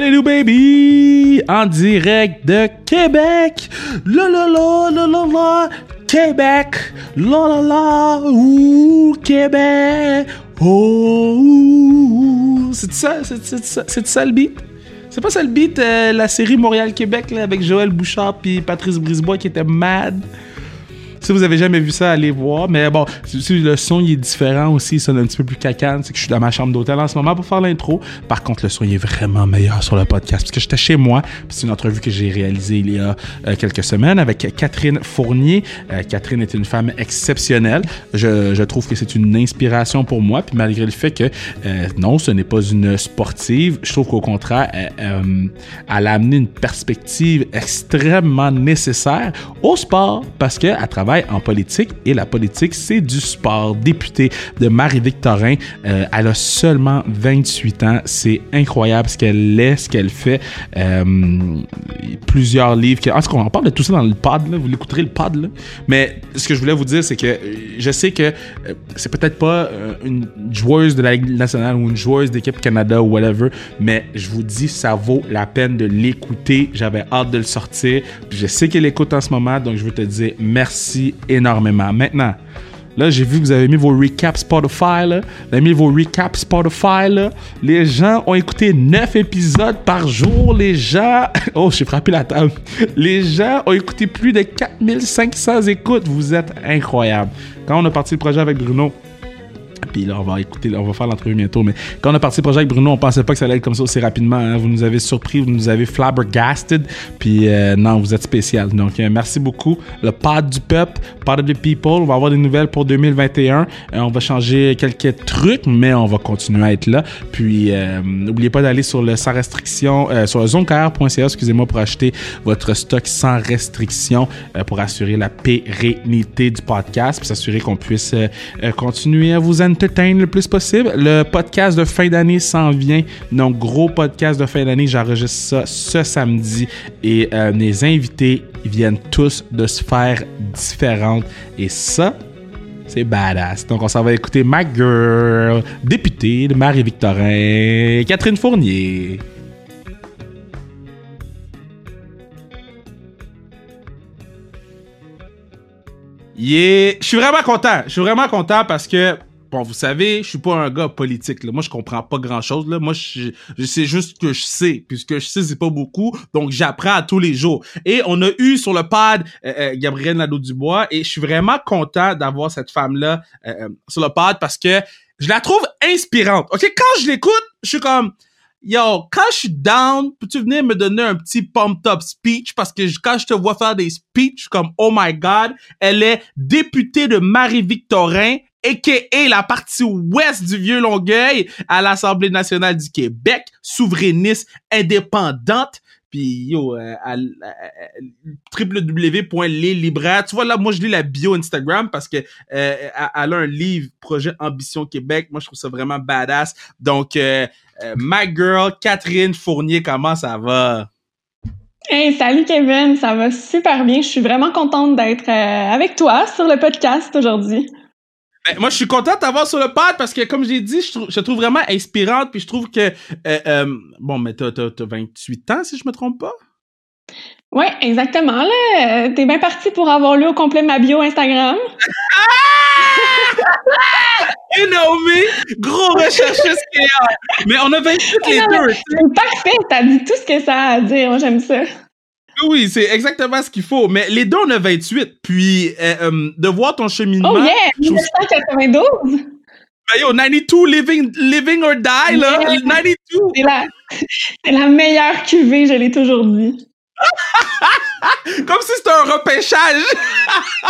Salut baby! En direct de Québec! La la la la la la! Québec! La la la! Ouh! Québec! Oh! C'est ça? C'est ça? Ça le beat? C'est pas ça le beat, euh, la série Montréal-Québec avec Joël Bouchard puis Patrice Brisebois qui était mad? Si vous avez jamais vu ça, allez voir. Mais bon, le son il est différent aussi, il sonne un petit peu plus cacane. C'est que je suis dans ma chambre d'hôtel en ce moment pour faire l'intro. Par contre, le son il est vraiment meilleur sur le podcast parce que j'étais chez moi. C'est une entrevue que j'ai réalisée il y a euh, quelques semaines avec Catherine Fournier. Euh, Catherine est une femme exceptionnelle. Je, trouve que c'est une inspiration pour moi. Puis malgré le fait que euh, non, ce n'est pas une sportive, je trouve qu'au contraire, elle, a amené une perspective extrêmement nécessaire au sport parce qu'elle travaille en politique et la politique, c'est du sport. Députée de Marie-Victorin, euh, elle a seulement 28 ans. C'est incroyable ce qu'elle est, ce qu'elle fait. Euh, plusieurs livres. En tout cas, on parle de tout ça dans le pod, là. vous l'écouterez le pod. Là. Mais ce que je voulais vous dire, c'est que euh, je sais que c'est peut-être pas une joueuse de la Ligue nationale ou une joueuse d'équipe Canada ou whatever, mais je vous dis, ça vaut la peine de l'écouter. J'avais hâte de le sortir. Je sais qu'elle écoute en ce moment, donc je veux te dire merci énormément. Maintenant, Là, j'ai vu que vous avez mis vos recaps Spotify. Vous avez mis vos recaps Spotify. Les gens ont écouté 9 épisodes par jour. Les gens. Oh, j'ai frappé la table. Les gens ont écouté plus de 4500 écoutes. Vous êtes incroyables. Quand on a parti le projet avec Bruno, puis là, on va écouter, on va faire l'entrevue bientôt. Mais quand on a parti le projet Bruno, on pensait pas que ça allait être comme ça aussi rapidement. hein. Vous nous avez surpris, vous nous avez flabbergasted. Puis euh, non, vous êtes spécial. Donc euh, merci beaucoup. Le pod du peuple, pod of the people. On va avoir des nouvelles pour 2021. Euh, on va changer quelques trucs, mais on va continuer à être là. Puis n'oubliez pas d'aller sur le sans restriction, sur le zonekr.ca, excusez-moi, pour acheter votre stock sans restriction pour assurer la pérennité du podcast, puis s'assurer qu'on puisse continuer à vous entertain le plus possible. Le podcast de fin d'année s'en vient. Donc, gros podcast de fin d'année. J'enregistre ça ce samedi. Et euh, mes invités viennent tous de sphères différentes. Et ça, c'est badass. Donc, on s'en va écouter ma girl, députée de Marie-Victorin, Catherine Fournier. Yeah. Je suis vraiment content. Je suis vraiment content parce que, bon, vous savez, je suis pas un gars politique. Là. Moi, je comprends pas grand-chose. Moi, je, sais juste que je sais. Puis ce que je sais, c'est pas beaucoup. Donc, j'apprends à tous les jours. Et on a eu sur le pad euh, euh, Gabrielle Nadeau-Dubois. Et je suis vraiment content d'avoir cette femme-là euh, euh, sur le pad parce que je la trouve inspirante. OK? Quand je l'écoute, je suis comme... Yo, quand je suis down, peux-tu venir me donner un petit pump up speech? Parce que quand je te vois faire des speeches, comme, oh my god, elle est députée de Marie-Victorin, a.k.a. la partie ouest du Vieux-Longueuil à l'Assemblée nationale du Québec, souverainiste, indépendante. Puis, yo, euh, à. Tu vois, là, moi, je lis la bio Instagram parce que euh, elle a un livre, Projet Ambition Québec. Moi, je trouve ça vraiment badass. Donc, euh, euh, my girl, Catherine Fournier, comment ça va? Hey, salut Kevin, ça va super bien. Je suis vraiment contente d'être avec toi sur le podcast aujourd'hui. Ben, moi, je suis content de t'avoir sur le pod parce que, comme j'ai dit, je, trou- je te trouve vraiment inspirante. Puis je trouve que, euh, euh, bon, mais t'as, t'as, t'as 28 ans, si je me trompe pas? Ouais, exactement. Là, t'es bien parti pour avoir lu au complet ma bio Instagram. You know me! Gros recherchiste KR. Mais on a 28 les deux. tu sais. C'est parfait, t'as dit tout ce que ça a à dire. Moi, j'aime ça. Oui, c'est exactement ce qu'il faut. Mais les deux, on a 28. Puis, euh, euh, de voir ton cheminement. Oh yeah, je trouve- 1992. Ben, yo, 92, living, living or die, là. Yeah. 92. C'est la, c'est la meilleure cuvée, je l'ai toujours dit. Comme si c'était un repêchage.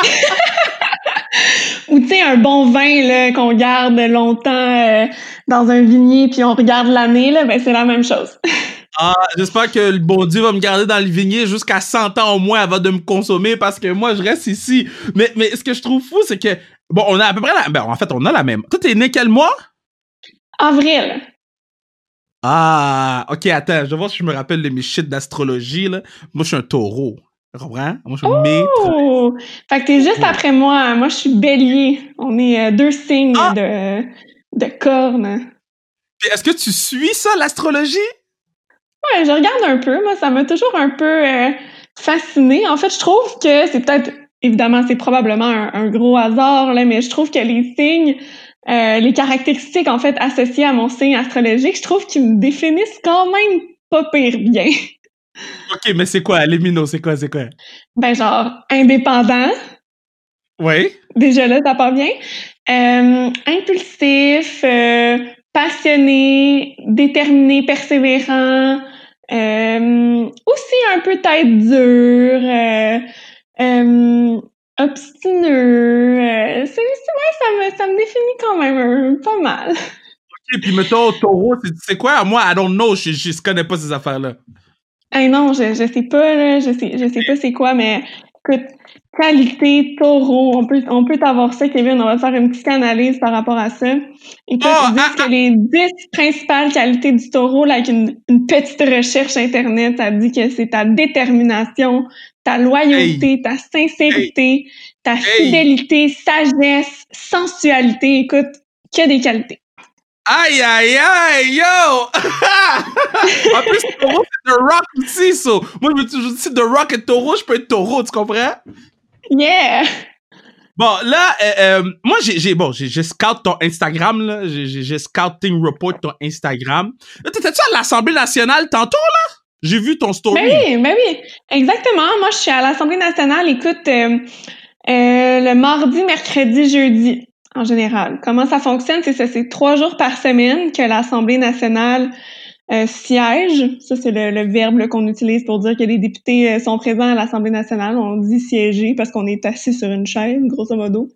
Ou tu sais, un bon vin là, qu'on garde longtemps euh, dans un vignier puis on regarde l'année, là, ben c'est la même chose. Ah, j'espère que le bon Dieu va me garder dans le vignier jusqu'à 100 ans au moins avant de me consommer parce que moi, je reste ici. Mais, mais ce que je trouve fou, c'est que, bon, on a à peu près la, ben, en fait, on a la même. Toi, t'es né quel mois? Avril. Ah, ok, attends, je vais voir si je me rappelle de mes shit d'astrologie, là. Moi, je suis un taureau. Tu comprends? Moi, je suis maître. Oh! Fait que t'es juste après moi. Moi, je suis bélier. On est euh, deux signes Ah! de, de cornes. Est-ce que tu suis ça, l'astrologie? Ouais, je regarde un peu. Moi, ça m'a toujours un peu euh, fasciné. En fait, je trouve que c'est peut-être, évidemment, c'est probablement un, gros hasard, là, mais je trouve que les signes, euh, les caractéristiques, en fait, associées à mon signe astrologique, je trouve qu'ils me définissent quand même pas pire bien. OK, mais c'est quoi? Les minots, c'est quoi, c'est quoi? Ben, genre, indépendant. Oui. Déjà là, ça part bien. Euh, impulsif, euh, passionné, déterminé, persévérant, euh, aussi un peu tête dure, euh, euh, obstineux. Euh, c'est, ouais, ça me, ça me définit quand même pas mal. OK, puis mettons, taureau, c'est, quoi? Moi, I don't know, je, je, connais pas ces affaires-là. Hey non, je, je sais pas, là, je sais, je sais pas c'est quoi, mais écoute, qualité taureau. On peut, on peut avoir ça, Kevin. On va faire une petite analyse par rapport à ça. Et toi, oh, ah, que ah. les 10 principales qualités du taureau, là, avec une, petite recherche Internet, ça dit que c'est ta détermination, ta loyauté, ta sincérité, ta fidélité, sagesse, sensualité. Écoute, que des qualités. Aïe, aïe, aïe, yo! en plus, taureau, c'est The Rock aussi, so. Moi, je me dis, si The Rock est taureau, je peux être taureau, tu comprends? Yeah! Bon, là, euh, euh, moi, j'ai, bon, j'ai, scout ton Instagram, là. J'ai, scouting report ton Instagram. T'étais-tu à l'Assemblée nationale tantôt, là? J'ai vu ton story. Ben oui, ben oui. Exactement. Moi, je suis à l'Assemblée nationale, écoute, euh, le mardi, mercredi, jeudi, en général. Comment ça fonctionne? C'est ça, c'est trois jours par semaine que l'Assemblée nationale euh, siège, ça c'est le, verbe qu'on utilise pour dire que les députés euh, sont présents à l'Assemblée nationale. On dit siéger parce qu'on est assis sur une chaise, grosso modo.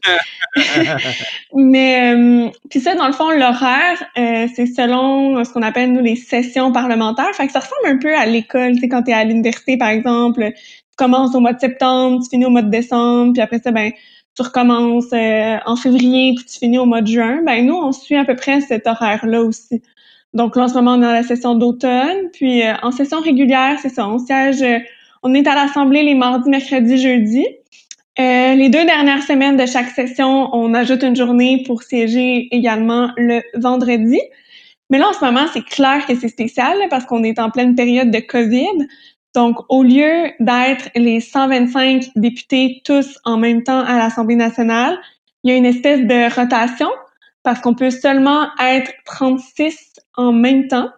Mais euh, puis ça, dans le fond, l'horaire, c'est selon ce qu'on appelle nous les sessions parlementaires. Fait que ça ressemble un peu à l'école, tu sais, quand t'es à l'université, par exemple, tu commences au mois de septembre, tu finis au mois de décembre, puis après ça, ben tu recommences en février, puis tu finis au mois de juin. Ben nous, on suit à peu près cet horaire-là aussi. Donc là, en ce moment, on est dans la session d'automne. Puis euh, en session régulière, c'est ça, on siège, euh, on est à l'Assemblée les mardis, mercredis, jeudis. Euh, les deux dernières semaines de chaque session, on ajoute une journée pour siéger également le vendredi. Mais là, en ce moment, c'est clair que c'est spécial parce qu'on est en pleine période de COVID. Donc, au lieu d'être les 125 députés tous en même temps à l'Assemblée nationale, il y a une espèce de rotation parce qu'on peut seulement être 36 en même temps.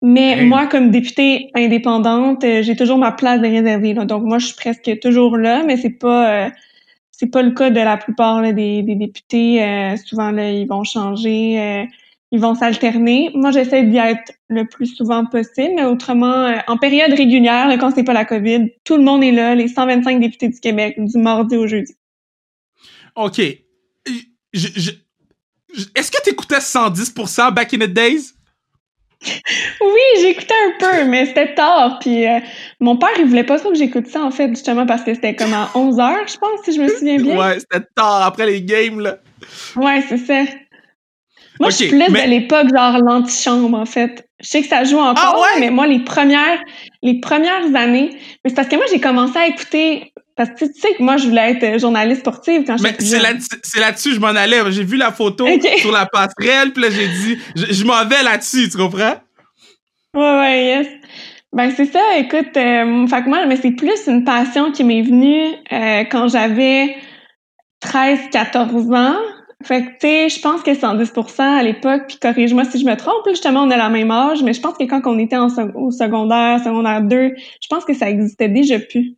Mais moi, comme députée indépendante, euh, j'ai toujours ma place de réservée. Donc moi, je suis presque toujours là, mais c'est pas euh, c'est pas le cas de la plupart des, députés. Euh, souvent, là, ils vont changer, ils vont s'alterner. Moi, j'essaie d'y être le plus souvent possible, mais autrement, en période régulière, là, quand c'est pas la COVID, tout le monde est là, les 125 députés du Québec, du mardi au jeudi. OK. je, est-ce que tu écoutais 110% back in the days? Oui, j'écoutais un peu, mais c'était tard. Puis euh, mon père, il voulait pas trop que j'écoute ça, en fait, justement, parce que c'était comme à 11 h je pense, si je me souviens bien. Ouais, c'était tard après les games, là. Ouais, c'est ça. Moi, je suis plus de l'époque, genre l'antichambre, en fait. Je sais que ça joue encore, ah mais moi, les premières, les premières années, mais c'est parce que moi, j'ai commencé à écouter parce que tu sais que moi, je voulais être journaliste sportive quand j'étais c'est là, c'est là-dessus que je m'en allais. J'ai vu la photo sur la passerelle, puis là, j'ai dit, je, m'en vais là-dessus, tu comprends? Ouais, ouais, yes. Ben, c'est ça, écoute, euh, fait que moi, mais c'est plus une passion qui m'est venue euh, quand j'avais 13, 14 ans. Fait que, tu sais, je pense que 110% à l'époque, puis corrige-moi si je me trompe, justement, on a la même âge, mais je pense que quand on était en, au secondaire, secondaire 2, je pense que ça existait déjà plus.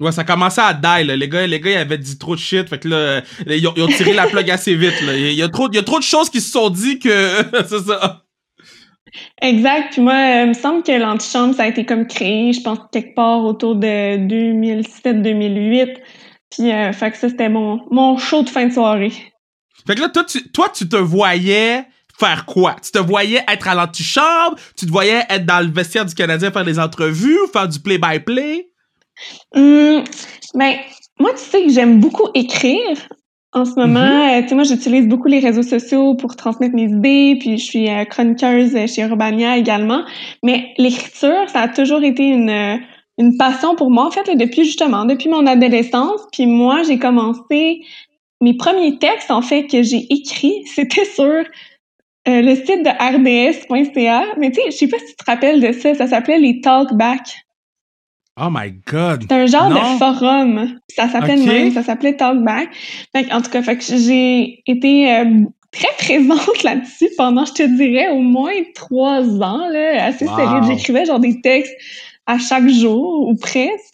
Ouais, ça commençait à die, là. Les gars, les gars, ils avaient dit trop de shit. Fait que là, ils ont, tiré la plug assez vite, là. Il y a trop, il y a trop de choses qui se sont dit que, c'est ça. Exact. Puis moi, euh, il me semble que l'antichambre, ça a été comme créé, je pense, quelque part autour de 2007-2008. Puis, euh, fait que ça, c'était mon, mon show de fin de soirée. Fait que là, toi, tu, toi, tu te voyais faire quoi? Tu te voyais être à l'antichambre? Tu te voyais être dans le vestiaire du Canadien faire des entrevues, faire du play-by-play? Hum, ben, moi, tu sais que j'aime beaucoup écrire. En ce moment, mm-hmm. euh, tu sais, moi, j'utilise beaucoup les réseaux sociaux pour transmettre mes idées, puis je suis euh, chroniqueuse chez Urbania également. Mais l'écriture, ça a toujours été une, euh, une passion pour moi, en fait, depuis justement, depuis mon adolescence. Puis moi, j'ai commencé mes premiers textes, en fait, que j'ai écrits, c'était sur euh, le site de rds.ca, mais tu sais, je sais pas si tu te rappelles de ça, ça s'appelait les Talkback. Oh my God! C'est un genre de forum. Ça s'appelait même, ça s'appelait Talkback. en tout cas, fait que j'ai été euh, très présente là-dessus pendant, je te dirais, au moins trois ans, là, assez solide. J'écrivais genre des textes à chaque jour, ou presque.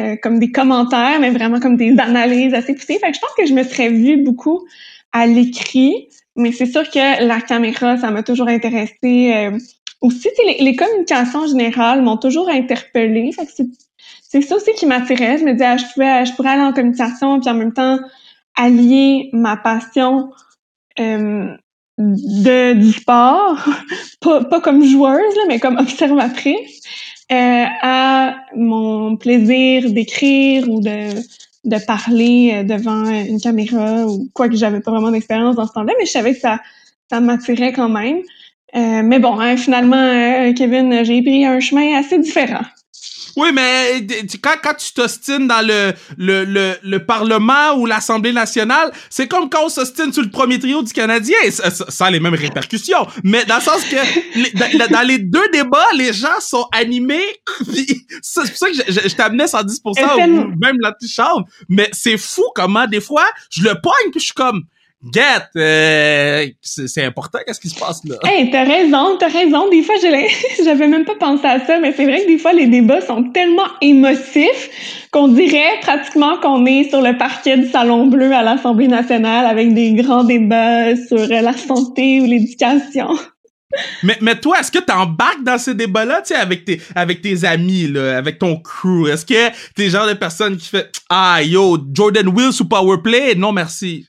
Euh, comme des commentaires, mais vraiment comme des analyses assez poussées. Fait que je pense que je me serais vue beaucoup à l'écrit, mais c'est sûr que la caméra, ça m'a toujours intéressée. Euh, aussi, les, les, communications générales m'ont toujours interpellée. Fait que c'est ça aussi qui m'attirait. Je me disais, ah, je, pouvais, je pourrais aller en communication, puis en même temps allier ma passion euh, de, du sport, pas, pas comme joueuse, là, mais comme observatrice, euh, à mon plaisir d'écrire ou de, de parler euh, devant une caméra ou quoi que j'avais pas vraiment d'expérience dans ce temps-là, mais je savais que ça, ça m'attirait quand même. Euh, mais bon, hein, finalement, euh, Kevin, j'ai pris un chemin assez différent. Oui, mais quand, quand tu t'ostines dans le, le, le, le, Parlement ou l'Assemblée nationale, c'est comme quand on s'ostine sur le premier trio du Canadien. Ça, ça, a les mêmes répercussions. Mais dans le sens que dans, les deux débats, les gens sont animés. C'est pour ça que je, je, t'amenais 110% ou même la chambre. Mais c'est fou comment des fois, je le pogne puis je suis comme Get, euh, c'est important, qu'est-ce qui se passe là? Hey, t'as raison, t'as raison. Des fois, j'avais même pas pensé à ça, mais c'est vrai que des fois, les débats sont tellement émotifs qu'on dirait pratiquement qu'on est sur le parquet du Salon Bleu à l'Assemblée nationale avec des grands débats sur la santé ou l'éducation. Mais, mais toi, est-ce que t'embarques dans ces débats-là, tu sais, avec tes, avec tes amis, là, avec ton crew? Est-ce que t'es le genre de personne qui fait, ah, yo, Jordan Wills ou Powerplay? Non, merci.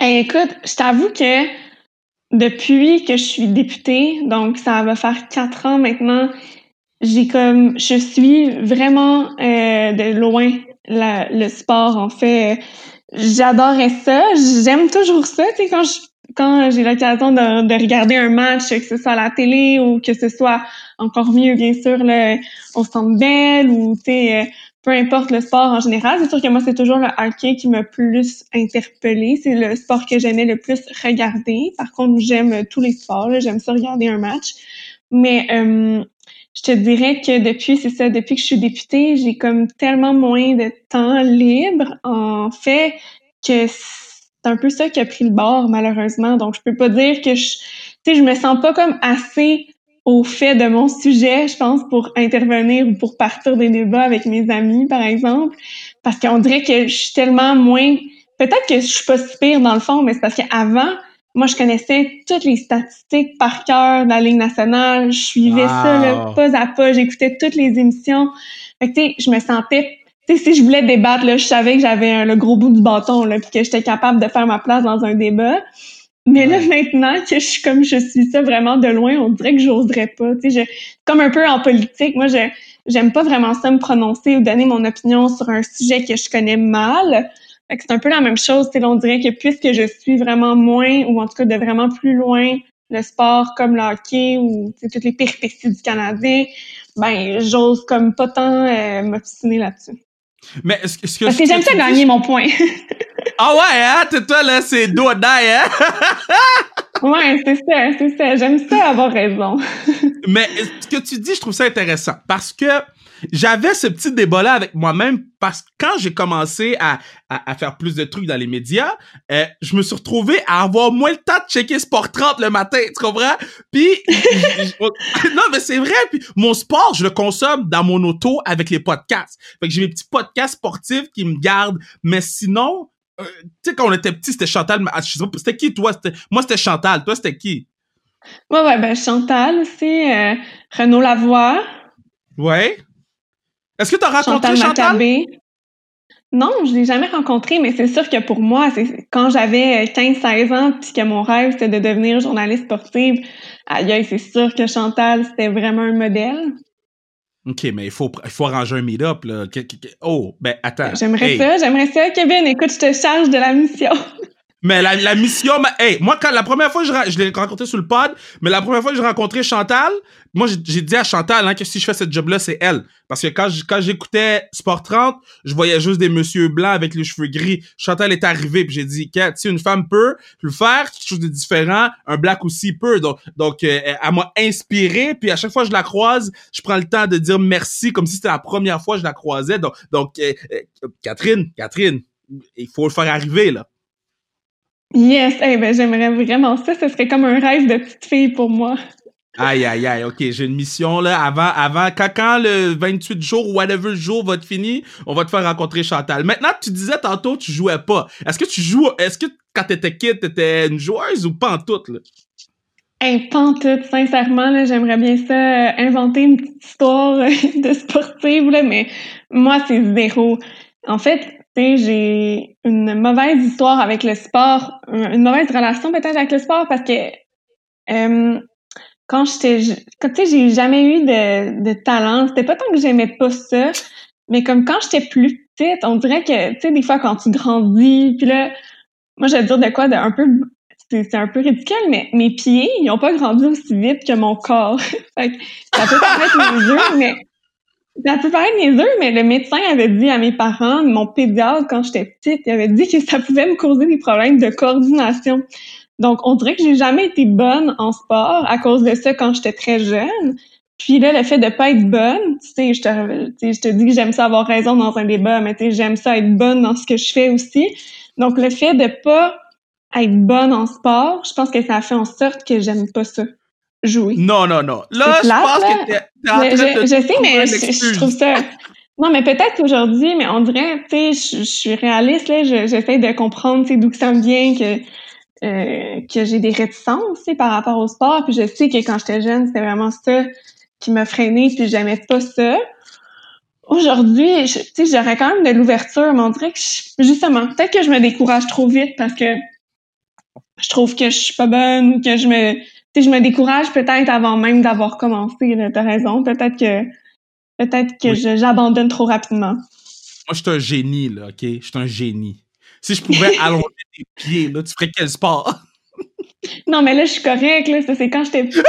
Écoute, je t'avoue que depuis que je suis députée, donc ça va faire quatre ans maintenant, j'ai comme, je suis vraiment euh, de loin le sport. En fait, j'adorais ça. J'aime toujours ça. Tu sais, quand je quand j'ai l'occasion de, de, regarder un match, que ce soit à la télé ou que ce soit encore mieux, bien sûr, là, au centre belle ou, tu sais, euh, peu importe le sport en général. C'est sûr que moi, c'est toujours le hockey qui m'a plus interpellé. C'est le sport que j'aimais le plus regarder. Par contre, j'aime tous les sports. J'aime ça regarder un match. Mais euh, je te dirais que depuis, c'est ça, depuis que je suis députée, j'ai comme tellement moins de temps libre, en fait, que c'est un peu ça qui a pris le bord, malheureusement. Donc, je peux pas dire que je, tu sais, je me sens pas comme assez au fait de mon sujet, je pense, pour intervenir ou pour partir des débats avec mes amis, par exemple. Parce qu'on dirait que je suis tellement moins, peut-être que je suis pas si pire dans le fond, mais c'est parce qu'avant, moi, je connaissais toutes les statistiques par cœur de la Ligue nationale. Je suivais ça, là, pas à pas. J'écoutais toutes les émissions. Fait que, tu sais, je me sentais tu sais, si je voulais débattre, là, je savais que j'avais le gros bout du bâton, là, puis que j'étais capable de faire ma place dans un débat. Mais là, maintenant que je suis comme je suis ça vraiment de loin, on dirait que j'oserais pas. Tu sais, comme un peu en politique, moi, je j'aime pas vraiment ça me prononcer ou donner mon opinion sur un sujet que je connais mal. Fait que c'est un peu la même chose. Tu sais, on dirait que puisque je suis vraiment moins, ou en tout cas de vraiment plus loin, le sport comme le hockey ou toutes les péripéties du Canadien, ben j'ose comme pas tant euh, m'obstiner là-dessus. Mais est-ce que. Parce que j'aime ça gagner mon point. ah ouais, hein? Toi, là, c'est do or die, hein? ouais, c'est ça, c'est ça. J'aime ça avoir raison. Mais ce que tu dis, je trouve ça intéressant parce que j'avais ce petit débat-là avec moi-même parce que quand j'ai commencé à, à, faire plus de trucs dans les médias, euh, je me suis retrouvé à avoir moins le temps de checker Sport 30 le matin, tu comprends? Puis, non, mais c'est vrai, puis mon sport, je le consomme dans mon auto avec les podcasts. Fait que j'ai mes petits podcasts sportifs qui me gardent, mais sinon, euh, tu sais, quand on était petit, c'était Chantal, ah, je sais pas, c'était qui, toi? Moi, c'était Chantal, toi, c'était qui? Ouais, ouais, ben Chantal aussi, euh, Renaud Lavoie. Ouais. Est-ce que tu as rencontré Chantal? Non, je l'ai jamais rencontré, mais c'est sûr que pour moi, c'est quand j'avais 15-16 ans, puis que mon rêve c'était de devenir journaliste sportive, aïe, c'est sûr que Chantal, c'était vraiment un modèle. OK, mais il faut, il faut arranger un meet-up, là. Oh, ben attends. J'aimerais ça, j'aimerais ça. Kevin, écoute, je te charge de la mission. Mais la, la mission, ma- hey, moi, quand la première fois je, je l'ai rencontré sur le pod, mais la première fois que j'ai rencontré Chantal, moi, j'ai dit à Chantal hein, que si je fais cette job-là, c'est elle. Parce que quand, quand j'écoutais Sport 30, je voyais juste des monsieur blancs avec les cheveux gris. Chantal est arrivée, puis j'ai dit, Kat, si une femme peut le faire, quelque chose de différent, un black aussi peut. Donc, donc euh, elle m'a inspiré, puis à chaque fois que je la croise, je prends le temps de dire merci, comme si c'était la première fois que je la croisais. Donc, donc euh, euh, Catherine, Catherine, il faut le faire arriver, là. Yes, eh ben, j'aimerais vraiment ça. Ce serait comme un rêve de petite fille pour moi. Aïe, aïe, aïe, ok, j'ai une mission là. Avant, avant, quand, quand le 28 jours ou whatever jour va être fini, on va te faire rencontrer Chantal. Maintenant, tu disais tantôt tu jouais pas. Est-ce que tu joues, est-ce que quand t'étais kid, t'étais une joueuse ou pas en tout, là? Hey, pas en tout, sincèrement, là, j'aimerais bien ça, euh, inventer une petite histoire euh, de sportive, là, mais moi, c'est zéro. En fait, sais, j'ai une mauvaise histoire avec le sport, une mauvaise relation peut-être avec le sport parce que euh, quand j'étais, quand tu sais, j'ai jamais eu de, de talent. C'était pas tant que j'aimais pas ça, mais comme quand j'étais plus petite, on dirait que, tu sais, des fois quand tu grandis, puis là, moi, je vais dire de quoi, de un peu, c'est un peu ridicule, mais mes pieds, ils ont pas grandi aussi vite que mon corps. fait que ça peut paraître niaiseux, mais ça peut paraître niaiseux, mais le médecin avait dit à mes parents, mon pédiatre, quand j'étais petite, il avait dit que ça pouvait me causer des problèmes de coordination. Donc, on dirait que j'ai jamais été bonne en sport à cause de ça quand j'étais très jeune. Puis là, le fait de pas être bonne, tu sais, je te, dis que j'aime ça avoir raison dans un débat, mais tu sais, j'aime ça être bonne dans ce que je fais aussi. Donc, le fait de pas être bonne en sport, je pense que ça fait en sorte que j'aime pas ça, jouer. Non, non, non. Là, je pense là. que t'es t'es en Je, train je- de je sais, mais je, trouve ça. Non, mais peut-être qu'aujourd'hui, mais on dirait, tu sais, je, je suis réaliste, là, je- j'essaie de comprendre, tu sais, d'où que ça me vient, que, euh, que j'ai des réticences, tu sais, par rapport au sport, puis je sais que quand j'étais jeune, c'était vraiment ça qui m'a freinée, puis j'aimais pas ça. Aujourd'hui, tu sais, j'aurais quand même de l'ouverture, mais on dirait que, je- justement, peut-être que je me décourage trop vite parce que je trouve que je suis pas bonne ou que je me, sais, je me décourage peut-être avant même d'avoir commencé, t'as raison. Peut-être que, peut-être que Oui. j'abandonne trop rapidement. Moi, je suis un génie, là, ok? Je suis un génie. Si je pouvais allonger tes pieds, là, tu ferais quel sport? Non, mais là, je suis correcte, là. Ça, c'est quand j'étais petite.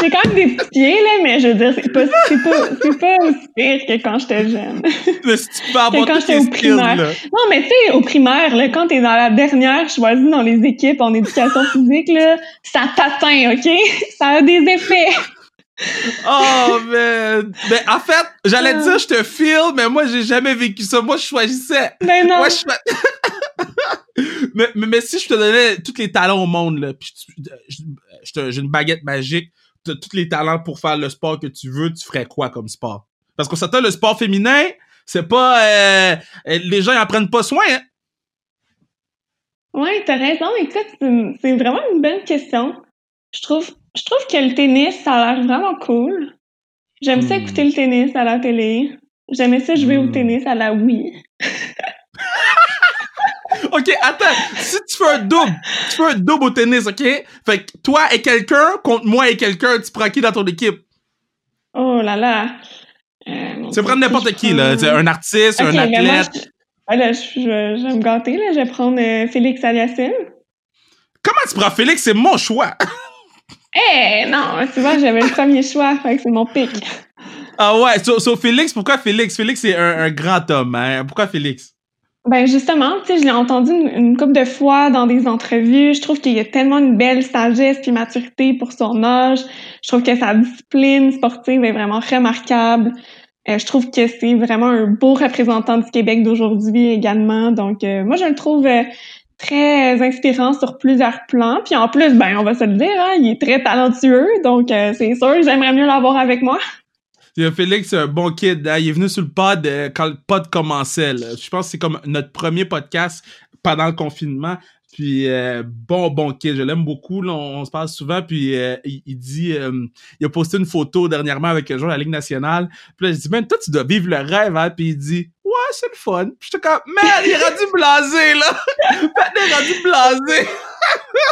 j'ai quand même des petits pieds, là, mais je veux dire, c'est pas, c'est pas, c'est pas aussi pire que quand j'étais jeune. Mais si tu peux avoir quand j'étais au primaire. là. Non, mais tu sais, au primaire, là, quand t'es dans la dernière choisie dans les équipes en éducation physique, là, ça t'atteint, OK? Ça a des effets. Oh, man. Mais en fait, j'allais Ah. dire, je te file, mais moi, j'ai jamais vécu ça. Moi, je choisissais. Ben non. Moi, je mais, mais, mais si je te donnais tous les talents au monde, là, puis je te- j'ai une baguette magique, t'as tous les talents pour faire le sport que tu veux, tu ferais quoi comme sport? Parce qu'on s'attend, le sport féminin, c'est pas... euh, euh, les gens, ils en prennent pas soin, hein? Ouais, t'as raison. Écoute, c'est vraiment une bonne question. Je trouve, je trouve que le tennis, ça a l'air vraiment cool. J'aime ça Hmm. écouter le tennis à la télé. J'aimais ça jouer au Hmm. tennis à la Wii. OK, attends. Si tu fais un double, tu fais un double au tennis, OK? Fait que toi et quelqu'un contre moi et quelqu'un, tu prends qui dans ton équipe? Oh là là. Euh, Tu prendre n'importe qui, là. prends- Un artiste, un moi, athlète. je- ah là, je, je, je vais me gâter, là. Je vais prendre euh, Félix Aliassime. Comment tu prends Félix? C'est mon choix. Eh, non, tu vois, j'avais le premier choix, fait que c'est mon pic. Ah ouais, so, so Félix, pourquoi Félix? Félix, c'est un, un grand homme, hein? Pourquoi Félix? Ben justement, tu sais, je l'ai entendu une, une couple de fois dans des entrevues. Je trouve qu'il y a tellement une belle sagesse puis maturité pour son âge. Je trouve que sa discipline sportive est vraiment remarquable. Euh, je trouve que c'est vraiment un beau représentant du Québec d'aujourd'hui également. Donc, euh, moi, je le trouve euh, très inspirant sur plusieurs plans. Puis en plus, ben, on va se le dire, hein, il est très talentueux. Donc, euh, c'est sûr j'aimerais mieux l'avoir avec moi. C'est- Félix, un bon kid. hein. Il est venu sur le pod euh, quand le pod commençait. Je pense que c'est comme notre premier podcast pendant le confinement. Puis euh, bon, bon kid, je l'aime beaucoup. Là, on, on se parle souvent. Puis euh, il, il dit, euh, il a posté une photo dernièrement avec un joueur de la Ligue nationale. Puis là, je dis, man, toi, tu dois vivre le rêve. Hein? Puis il dit, ouais, c'est le fun. Puis j'étais comme, man, il est rendu blasé là. Pat il est rendu blasé.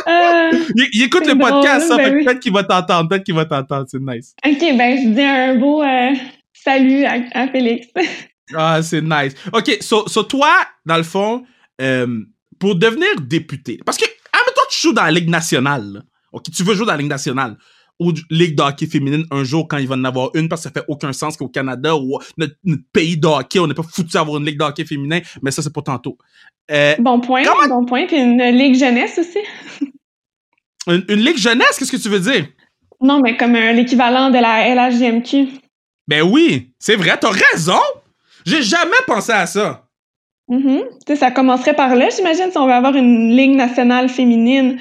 Il, il écoute le podcast, ça. ben oui. peut-être qu'il va t'entendre. Peut-être qu'il va t'entendre. C'est nice. OK, ben, je dis un beau salut à, à Félix. Ah, c'est nice. OK, so, so toi, dans le fond, euh, pour devenir député, parce que, ah, mais toi, tu joues dans la Ligue nationale, là. OK, tu veux jouer dans la Ligue nationale ou Ligue de hockey féminine un jour quand il va en avoir une parce que ça fait aucun sens qu'au Canada ou notre, notre pays de hockey, on n'est pas foutu d'avoir une Ligue de hockey féminin, mais ça, c'est pas tantôt. Euh, Bon point, Comment- bon point. Puis une ligue jeunesse aussi. une, une Ligue jeunesse, qu'est-ce que tu veux dire? Non, mais comme euh, l'équivalent de la LHJMQ. Ben oui, c'est vrai, t'as raison! J'ai jamais pensé à ça. Mhm. Sais, ça commencerait par là, j'imagine, si on veut avoir une ligue nationale féminine,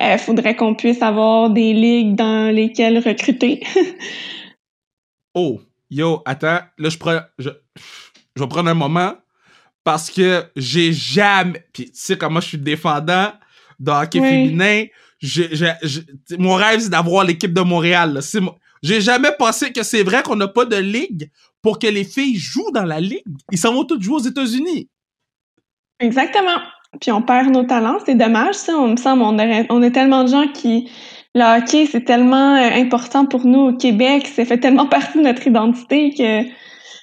il faudrait qu'on puisse avoir des ligues dans lesquelles recruter. Oh, yo, attends, là, je prends, je, je vais prendre un moment parce que j'ai jamais, puis tu sais comment je suis défendant de hockey Oui. féminin, j'ai- j'ai- mon rêve, c'est d'avoir l'équipe de Montréal, mon- J'ai jamais pensé que c'est vrai qu'on n'a pas de ligue pour que les filles jouent dans la ligue. Ils s'en vont toutes jouer aux États-Unis. Exactement. Puis on perd nos talents, c'est dommage, ça. On me semble, on, aurait- on a tellement de gens qui. Le hockey, c'est tellement euh, important pour nous au Québec, ça fait tellement partie de notre identité que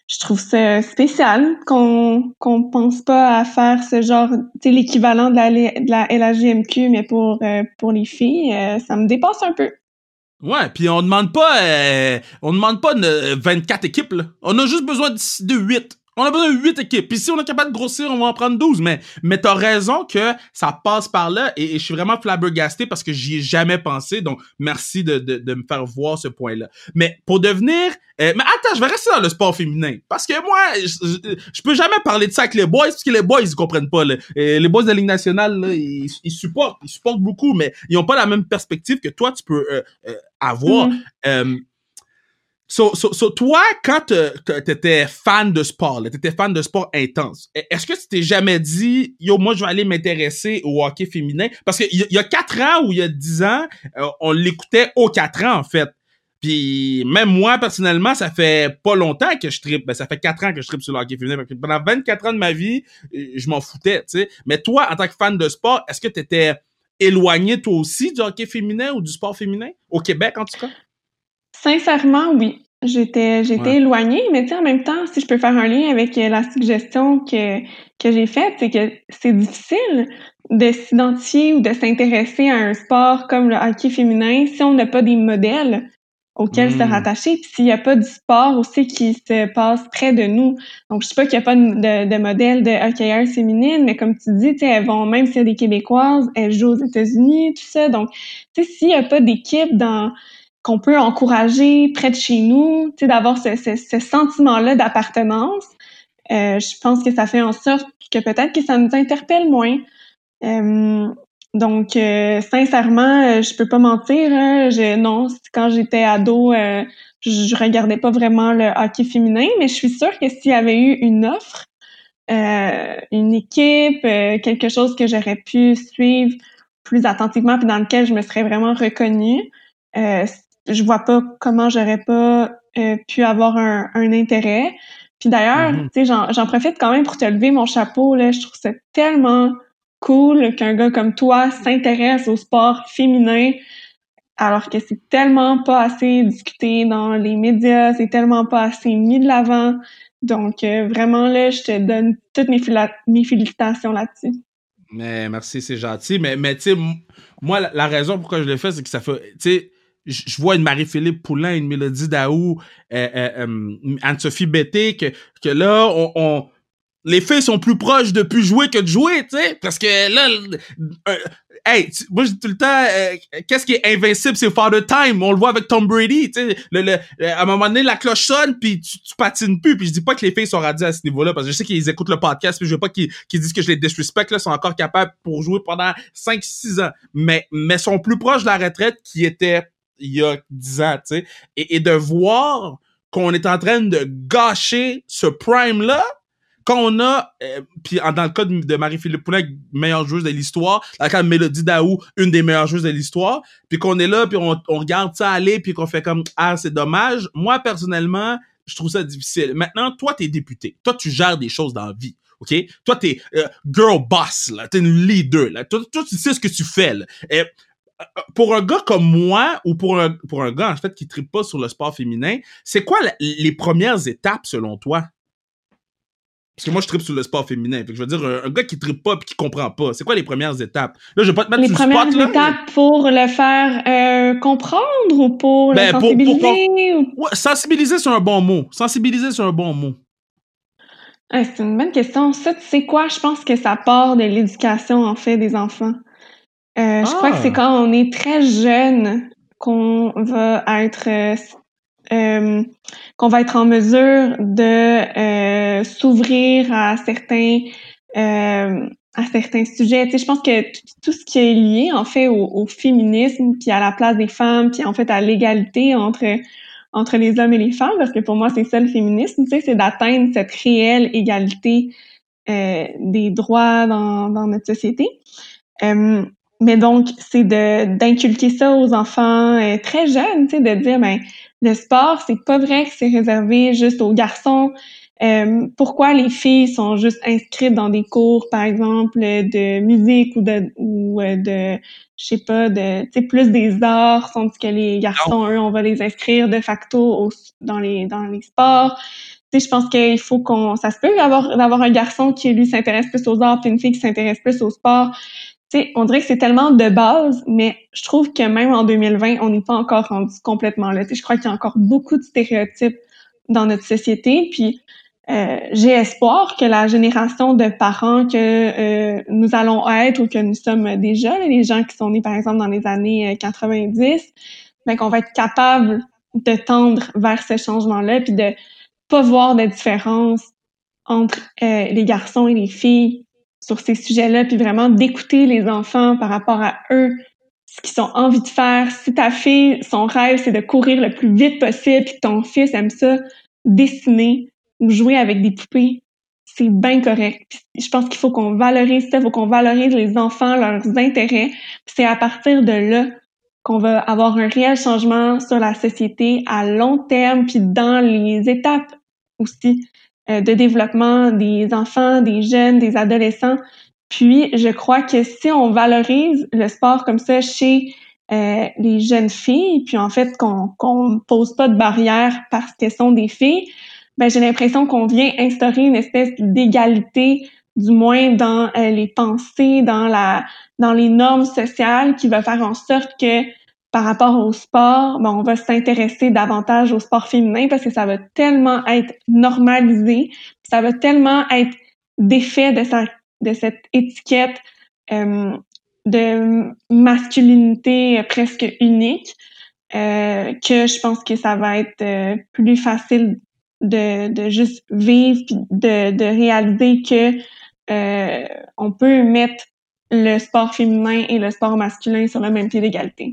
je trouve ça spécial qu'on qu'on pense pas à faire ce genre, tu sais, l'équivalent de la, de la LHJMQ, mais pour, euh, pour les filles, euh, ça me dépasse un peu. Ouais, puis on demande pas euh, on demande pas de 24 équipes. On a juste besoin de, de 8. On a besoin de 8 équipes. Puis si on est capable de grossir, on va en prendre 12 mais mais t'as raison que ça passe par là et, et je suis vraiment flabbergasté parce que j'y ai jamais pensé. Donc merci de, de, de me faire voir ce point-là. Mais pour devenir euh, mais attends, je vais rester dans le sport féminin parce que moi je, je, je peux jamais parler de ça avec les boys parce que les boys ils comprennent pas là. Les boys de la Ligue nationale là, ils, ils supportent, ils supportent beaucoup mais ils ont pas la même perspective que toi tu peux euh, euh, avoir. Mhm. Euh, so, so, so, toi, quand t'étais fan de sport, t'étais fan de sport intense, e- est-ce que tu t'es jamais dit, yo, moi, je vais aller m'intéresser au hockey féminin? Parce qu'il y, y a quatre ans ou il y a dix ans, euh, on l'écoutait aux quatre ans, en fait. Puis même moi, personnellement, ça fait pas longtemps que je tripe. Ben, ça fait quatre ans que je tripe sur le hockey féminin. Pendant 24 ans de ma vie, euh, je m'en foutais, tu sais. Mais toi, en tant que fan de sport, est-ce que t'étais éloigné, toi aussi, du hockey féminin ou du sport féminin? Au Québec, en tout cas? Sincèrement, oui. J'étais j'étais Ouais. éloignée, mais en même temps, si je peux faire un lien avec euh, la suggestion que, que j'ai faite, c'est que c'est difficile de s'identifier ou de s'intéresser à un sport comme le hockey féminin si on n'a pas des modèles auxquels se Mm. rattacher, puis s'il n'y a pas du sport aussi qui se passe près de nous. Donc, je sais pas qu'il n'y a pas de, de, modèle de hockeyeurs féminines, mais comme tu dis, tu sais, elles vont, même si y a des Québécoises, elles jouent aux États-Unis, tout ça. Donc, tu sais, s'il n'y a pas d'équipe dans qu'on peut encourager près de chez nous, d'avoir ce, ce, ce sentiment-là d'appartenance, euh, je pense que ça fait en sorte que peut-être que ça nous interpelle moins. Euh, donc, euh, sincèrement, euh, je peux pas mentir. hein, je, non, quand j'étais ado, euh, je, regardais pas vraiment le hockey féminin, mais je suis sûre que s'il y avait eu une offre, euh, une équipe, quelque chose que j'aurais pu suivre plus attentivement, puis dans lequel je me serais vraiment reconnue, euh, je vois pas comment j'aurais pas euh, pu avoir un, un intérêt. Puis d'ailleurs, tu sais, j'en, profite quand même pour te lever mon chapeau. Là, je trouve ça tellement cool qu'un gars comme toi s'intéresse au sport féminin, alors que c'est tellement pas assez discuté dans les médias, c'est tellement pas assez mis de l'avant. Donc euh, vraiment là, je te donne toutes mes, félicitations là-dessus. Mais merci, c'est gentil. Mais, mais tu sais, moi, la, la raison pourquoi je le fais, c'est que ça fait. Tu sais, je vois une Marie-Philippe Poulain, une Mélodie Daou, euh, euh, euh, Anne-Sophie Bété, que, que là, on, on- les filles sont plus proches de plus jouer que de jouer, tu sais. Parce que là, euh, hey, tu- moi, je dis tout le temps, euh, qu'est-ce qui est invincible, c'est Father Time. On le voit avec Tom Brady, tu sais. Le, le- à un moment donné, la cloche sonne, puis tu, tu patines plus. Puis je dis pas que les filles sont radiées à ce niveau-là, parce que je sais qu'ils écoutent le podcast, puis je veux pas qu'ils disent que je les disrespect, là, sont encore capables pour jouer pendant 5-6 ans. Mais, mais sont plus proches de la retraite qui était il y a 10 ans, tu sais. Et, et de voir qu'on est en train de gâcher ce prime-là, quand on a, euh, puis dans le cas de, de Marie-Philippe Poulin, meilleure joueuse de l'histoire, dans le cas de Mélodie Daou, une des meilleures joueuses de l'histoire, puis qu'on est là, puis on, on regarde ça aller, puis qu'on fait comme « Ah, c'est dommage », moi, personnellement, je trouve ça difficile. Maintenant, toi, t'es député. Toi, tu gères des choses dans la vie. OK? Toi, t'es euh, girl boss, là. T'es une leader, là. Toi, tu sais ce que tu fais, là. Pour un gars comme moi, ou pour un, pour un gars, en fait, qui tripe pas sur le sport féminin, c'est quoi la- les premières étapes, selon toi? Parce que moi, je tripe sur le sport féminin. Fait que je veux dire, un, gars qui tripe pas et qui comprend pas, c'est quoi les premières étapes? Là, je vais pas te mettre les sur premières le spot, là. étapes pour le faire euh, comprendre ou pour Ben, le pour- pour- sensibiliser? ou- Ouais, sensibiliser, c'est un bon mot. Sensibiliser, c'est un bon mot. Ah, c'est une bonne question. Ça, tu sais quoi? Je pense que ça part de l'éducation, en fait, des enfants. Euh, Je crois Ah. que c'est quand on est très jeune qu'on va être euh, qu'on va être en mesure de euh, s'ouvrir à certains euh, à certains sujets. Tu sais, je pense que tout ce qui est lié en fait au, au féminisme, puis à la place des femmes, puis en fait à l'égalité entre entre les hommes et les femmes, parce que pour moi c'est ça le féminisme, tu sais, c'est d'atteindre cette réelle égalité euh, des droits dans, dans notre société. Euh, mais donc, c'est de d'inculquer ça aux enfants euh, très jeunes, tu sais, de dire ben le sport, c'est pas vrai que c'est réservé juste aux garçons. Euh, pourquoi les filles sont juste inscrites dans des cours, par exemple, de musique ou de ou euh, de je sais pas, de tu sais plus des arts, tandis que les garçons, eux, on va les inscrire de facto au- dans les dans les sports. Tu sais, je pense qu'il faut qu'on ça se peut d'avoir d'avoir un garçon qui lui s'intéresse plus aux arts puis une fille qui s'intéresse plus au sport tu on dirait que c'est tellement de base, mais je trouve que même en 2020, on n'est pas encore rendu complètement là. Je crois qu'il y a encore beaucoup de stéréotypes dans notre société. Puis euh, j'ai espoir que la génération de parents que euh, nous allons être ou que nous sommes déjà, les gens qui sont nés par exemple dans les années euh, 90, ben, qu'on va être capable de tendre vers ce changement-là, puis de pas voir de différence entre euh, les garçons et les filles sur ces sujets-là, puis vraiment d'écouter les enfants par rapport à eux, ce qu'ils ont envie de faire. Si ta fille, son rêve, c'est de courir le plus vite possible, puis ton fils aime ça, dessiner ou jouer avec des poupées, c'est bien correct. Je pense qu'il faut qu'on valorise ça, il faut qu'on valorise les enfants, leurs intérêts. C'est à partir de là qu'on va avoir un réel changement sur la société à long terme, puis dans les étapes aussi de développement des enfants, des jeunes, des adolescents. Puis, je crois que si on valorise le sport comme ça chez euh, les jeunes filles, puis en fait qu'on qu'on pose pas de barrière parce qu'elles sont des filles, ben j'ai l'impression qu'on vient instaurer une espèce d'égalité, du moins dans euh, les pensées, dans la dans les normes sociales, qui va faire en sorte que par rapport au sport, ben, on va s'intéresser davantage au sport féminin parce que ça va tellement être normalisé, ça va tellement être défait de, de cette étiquette euh, de masculinité presque unique euh, que je pense que ça va être euh, plus facile de, de juste vivre de, réaliser que on peut mettre le sport féminin et le sport masculin sur le même pied d'égalité.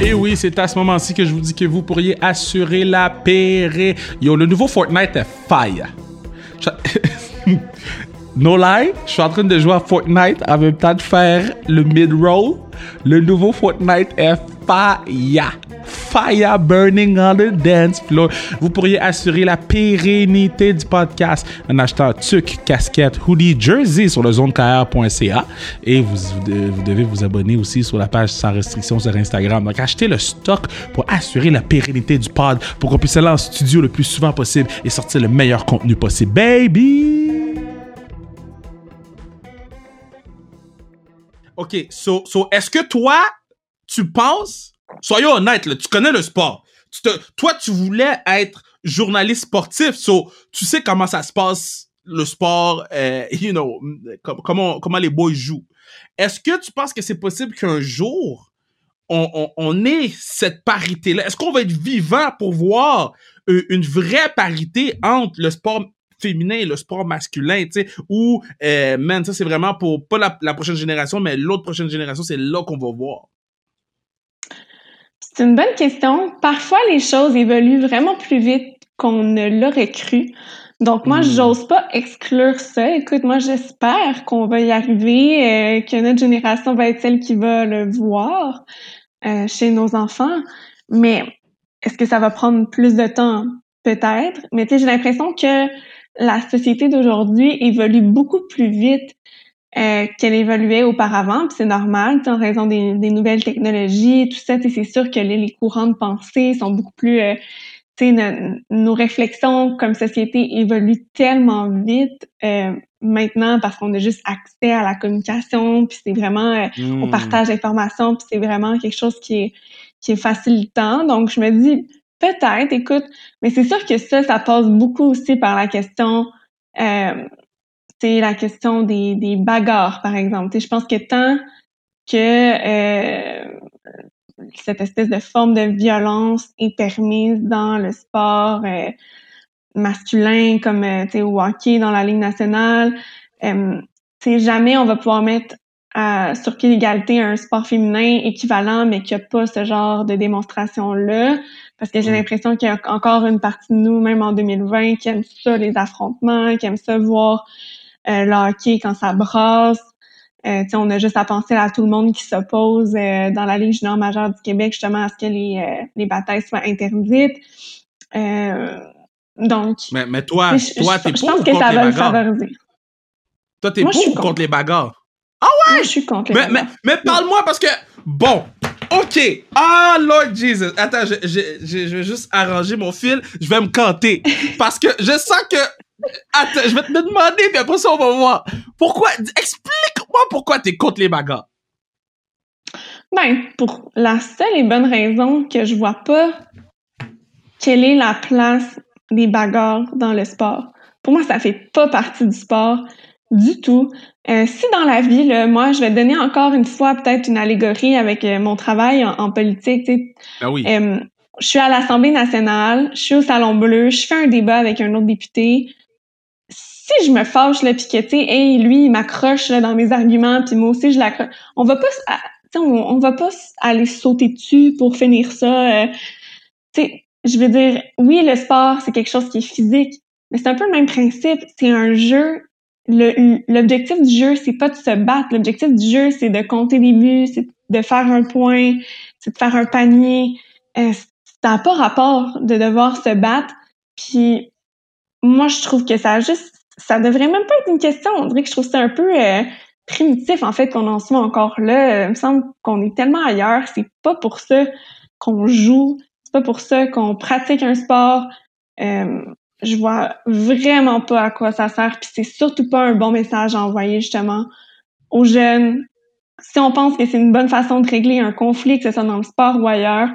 Et oui, c'est à ce moment-ci que je vous dis que vous pourriez assurer la péré. Yo, le nouveau Fortnite est fire. No lie, je suis en train de jouer à Fortnite en même temps de faire le mid-roll. Le nouveau Fortnite est fire. Fire burning on the dance floor. Vous pourriez assurer la pérennité du podcast en achetant tuc, casquette, hoodie, jersey sur le zonekr.ca et vous, vous de- vous devez vous abonner aussi sur la page sans restriction sur Instagram. Donc achetez le stock pour assurer la pérennité du pod pour qu'on puisse aller en studio le plus souvent possible et sortir le meilleur contenu possible. Baby! OK, so, so est-ce que toi, tu penses, soyons honnêtes, là, tu connais le sport. Toi, tu voulais être journaliste sportif, so, tu sais comment ça se passe, le sport, euh, you know, com- comment, comment les boys jouent. Est-ce que tu penses que c'est possible qu'un jour, on, on, ait cette parité-là? Est-ce qu'on va être vivant pour voir euh, une vraie parité entre le sport féminin et le sport masculin, tu sais, ou, euh, man, ça c'est vraiment pour, pas la prochaine génération, mais l'autre prochaine génération, c'est là qu'on va voir. C'est une bonne question. Parfois, les choses évoluent vraiment plus vite qu'on ne l'aurait cru. Donc, moi, Mm. j'ose pas exclure ça. Écoute, moi, j'espère qu'on va y arriver, euh, que notre génération va être celle qui va le voir euh, chez nos enfants. Mais est-ce que ça va prendre plus de temps? Peut-être. Mais tu sais, j'ai l'impression que la société d'aujourd'hui évolue beaucoup plus vite euh, qu'elle évoluait auparavant, puis c'est normal, tu sais, en raison des, des nouvelles technologies et tout ça, tu sais, c'est sûr que les, les courants de pensée sont beaucoup plus euh, nos réflexions comme société évoluent tellement vite euh, maintenant parce qu'on a juste accès à la communication, puis c'est vraiment euh, au hmm. partage d'informations, puis c'est vraiment quelque chose qui est qui est facilitant. Donc je me dis peut-être, écoute, mais c'est sûr que ça, ça passe beaucoup aussi par la question, euh, c'est la question des, des bagarres, par exemple. je pense que tant que euh, cette espèce de forme de violence est permise dans le sport euh, masculin comme euh, au hockey dans la Ligue nationale. Euh, jamais on va pouvoir mettre sur pied d'égalité un sport féminin équivalent, mais qu'il n'y a pas ce genre de démonstration-là. Parce que j'ai l'impression qu'il y a encore une partie de nous, même en 2020, qui aime ça, les affrontements, qui aime ça voir euh, le hockey quand ça brasse. Euh, on a juste à penser à tout le monde qui s'oppose euh, dans la Ligue junior majeure du Québec justement à ce que les, euh, les batailles soient interdites. donc, mais, mais toi, toi, t'es pour ou contre les bagarres? Toi, t'es pour ou contre les bagarres? Ah ouais? Moi, je suis contre les mais, bagarres. Mais, mais parle-moi parce que, bon, OK. Ah, Lord Jesus. Attends, je, je, je, vais juste arranger mon fil. Je vais me canter. Parce que je sens que Attends, je vais te demander, puis après ça, on va voir. Pourquoi, explique-moi pourquoi t'es contre les bagarres. Ben, pour la seule et bonne raison que je vois pas quelle est la place des bagarres dans le sport. Pour moi, ça fait pas partie du sport du tout. Euh, si dans la vie, là, moi, je vais donner encore une fois peut-être une allégorie avec euh, mon travail en, politique. Ben oui. Euh, je suis à l'Assemblée nationale, je suis au Salon Bleu, je fais un débat avec un autre député si je me fâche là puis que tu hey lui il m'accroche dans mes arguments puis moi aussi je l'accroche. On va pas on, on va pas aller sauter dessus pour finir ça euh, tu sais je veux dire oui le sport c'est quelque chose qui est physique mais c'est un peu le même principe. C'est un jeu l'objectif du jeu c'est pas de se battre. L'objectif du jeu c'est de compter des buts c'est de faire un point c'est de faire un panier. Euh, ça n'a pas rapport de devoir se battre. Puis moi je trouve que ça a juste ça devrait même pas être une question. On dirait que je trouve ça un peu euh, primitif, en fait, qu'on en soit encore là. Il me semble qu'on est tellement ailleurs. C'est pas pour ça qu'on joue. C'est pas pour ça qu'on pratique un sport. Euh, je vois vraiment pas à quoi ça sert. Puis c'est surtout pas un bon message à envoyer, justement, aux jeunes. Si on pense que c'est une bonne façon de régler un conflit, que ce soit dans le sport ou ailleurs,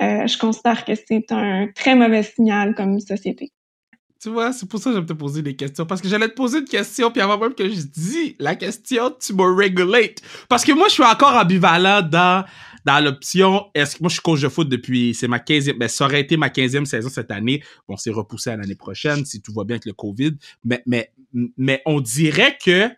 euh, je considère que c'est un très mauvais signal comme société. Tu vois, c'est pour ça que je vais te poser des questions. Parce que j'allais te poser une question, puis avant même que je dis la question, tu me regulate. Parce que moi, je suis encore ambivalent dans, dans l'option, est-ce que moi, je suis coach de foot depuis, c'est ma 15e, ben, ça aurait été ma 15e saison cette année. Bon, c'est repoussé à l'année prochaine, si tout va bien avec le COVID. Mais, mais, mais on dirait que,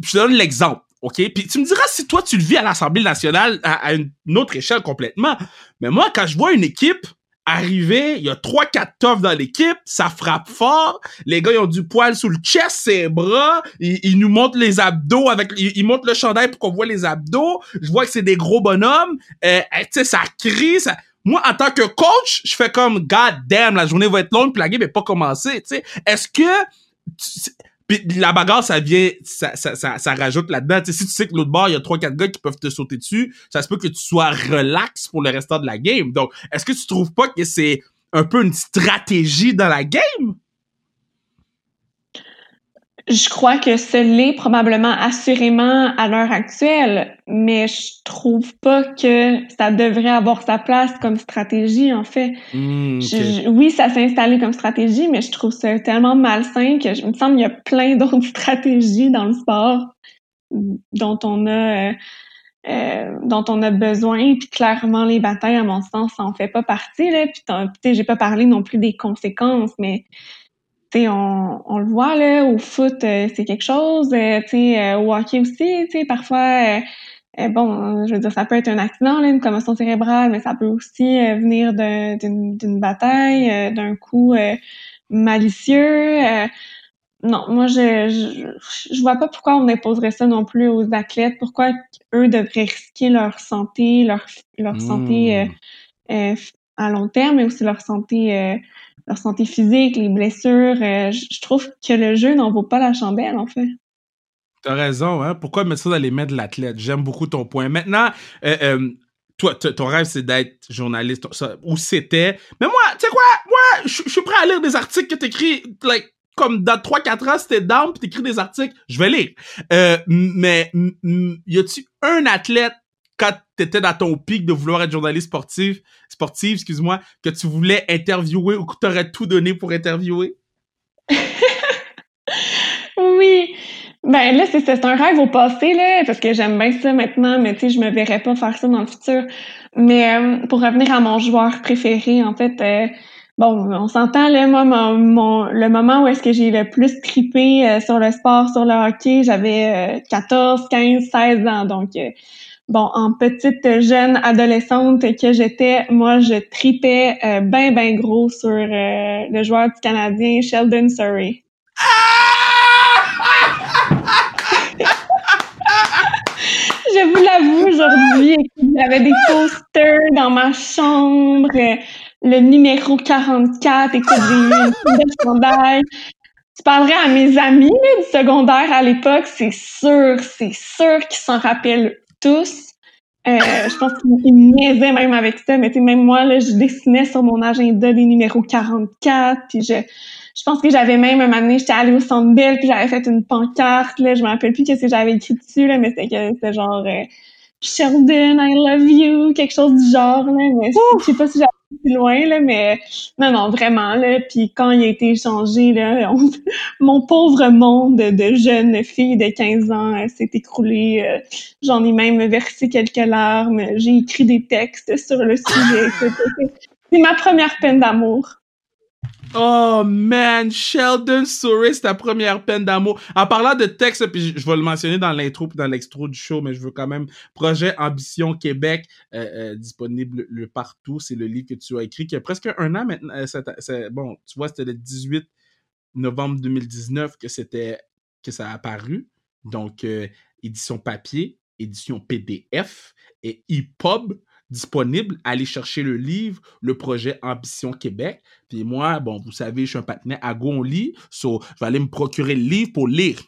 je te donne l'exemple. OK? Puis tu me diras si toi, tu le vis à l'Assemblée nationale à, une autre échelle complètement. Mais moi, quand je vois une équipe arrivé, il y a trois quatre toughs dans l'équipe, ça frappe fort, les gars ils ont du poil sous le chest, ses bras, ils, nous montrent les abdos avec ils, montrent le chandail pour qu'on voit les abdos, je vois que c'est des gros bonhommes, euh, tu sais ça crie, ça moi en tant que coach, je fais comme god damn, la journée va être longue puis la game est pas commencée, tu sais. Est-ce que puis la bagarre, ça vient, ça, ça, ça, rajoute là-dedans. si tu sais que l'autre bord, il y a trois, quatre gars qui peuvent te sauter dessus, ça se peut que tu sois relax pour le restant de la game. Donc, est-ce que tu trouves pas que c'est un peu une stratégie dans la game? Je crois que ce l'est probablement assurément à l'heure actuelle, mais je trouve pas que ça devrait avoir sa place comme stratégie, en fait. Hmm, oui, ça s'est installé comme stratégie, mais je trouve ça tellement malsain que je me semble qu'il y a plein d'autres stratégies dans le sport dont on a euh, euh, dont on a besoin. Puis clairement, les batailles, à mon sens, ça en fait pas partie. Là. Puis j'ai pas parlé non plus des conséquences, mais on, on, le voit là, au foot, euh, c'est quelque chose. Euh, euh, au hockey aussi, parfois, bon, je veux dire, ça peut être un accident, là, une commotion cérébrale, mais ça peut aussi venir d'une bataille, d'un coup malicieux. non, moi, je, je, je vois pas pourquoi on imposerait ça non plus aux athlètes. Pourquoi eux devraient risquer leur santé, leur, leur santé hmm. à long terme, mais aussi leur santé leur santé physique, les blessures. Euh, je trouve que le jeu n'en vaut pas la chandelle, en fait. T'as raison, hein? Pourquoi mettre ça dans les mains de l'athlète? J'aime beaucoup ton point. Maintenant, euh, euh, toi, ton rêve, c'est d'être journaliste, ou c'était? Mais moi, tu sais quoi, moi, je suis prêt à lire des articles que t'écris, like, comme dans 3-4 ans, c'était down pis t'écris des articles, je vais lire. Euh, mais, y a-tu un athlète quand t'étais dans ton pic de vouloir être journaliste sportif, sportive, excuse-moi, que tu voulais interviewer ou que t'aurais tout donné pour interviewer? oui. Ben là, c'est un rêve au passé, là, parce que j'aime bien ça maintenant, mais tu sais, je me verrais pas faire ça dans le futur. Mais euh, pour revenir à mon joueur préféré, en fait, euh, bon, on s'entend, là, moi, mon, le moment où est-ce que j'ai le plus trippé euh, sur le sport, sur le hockey, j'avais 14, 15, 16 ans, donc bon, en petite jeune adolescente que j'étais, moi, je tripais euh, ben, ben gros sur euh, le joueur du Canadien, Sheldon Surrey. je vous l'avoue, aujourd'hui, j'avais des posters dans ma chambre, le numéro 44, écoute, j'ai eu chandail. Tu parlerais à mes amis du secondaire à l'époque, c'est sûr, c'est sûr qu'ils s'en rappellent tous. Euh, je pense qu'il me niaisait même avec ça, mais même moi, là, je dessinais sur mon agenda des numéros 44, puis je, je pense que j'avais même un moment j'étais allée au Centre Bell, puis j'avais fait une pancarte, là, je me rappelle plus ce que j'avais écrit dessus, là, mais c'était genre euh, Sheldon, I love you, quelque chose du genre, là, mais je sais pas si j'avais loin, là, mais non, non, vraiment, là. Puis quand il a été échangé, là, mon pauvre monde de jeunes filles de 15 ans euh, s'est écroulé. Euh, j'en ai même versé quelques larmes. J'ai écrit des textes sur le sujet. C'est ma première peine d'amour. Oh man, Sheldon c'est ta première peine d'amour. En parlant de texte, puis je, vais le mentionner dans l'intro puis dans l'extro du show, mais je veux quand même projet Ambition Québec euh, euh, disponible le, partout. C'est le livre que tu as écrit qui a presque un an maintenant. Euh, bon, tu vois, c'était le 18 novembre 2019 que c'était que ça a apparu. Donc édition papier, édition PDF et EPUB disponible. Allez chercher le livre, le projet Ambition Québec. Puis moi, bon, vous savez, je suis un partenaire à Go. So, je vais aller me procurer le livre pour lire.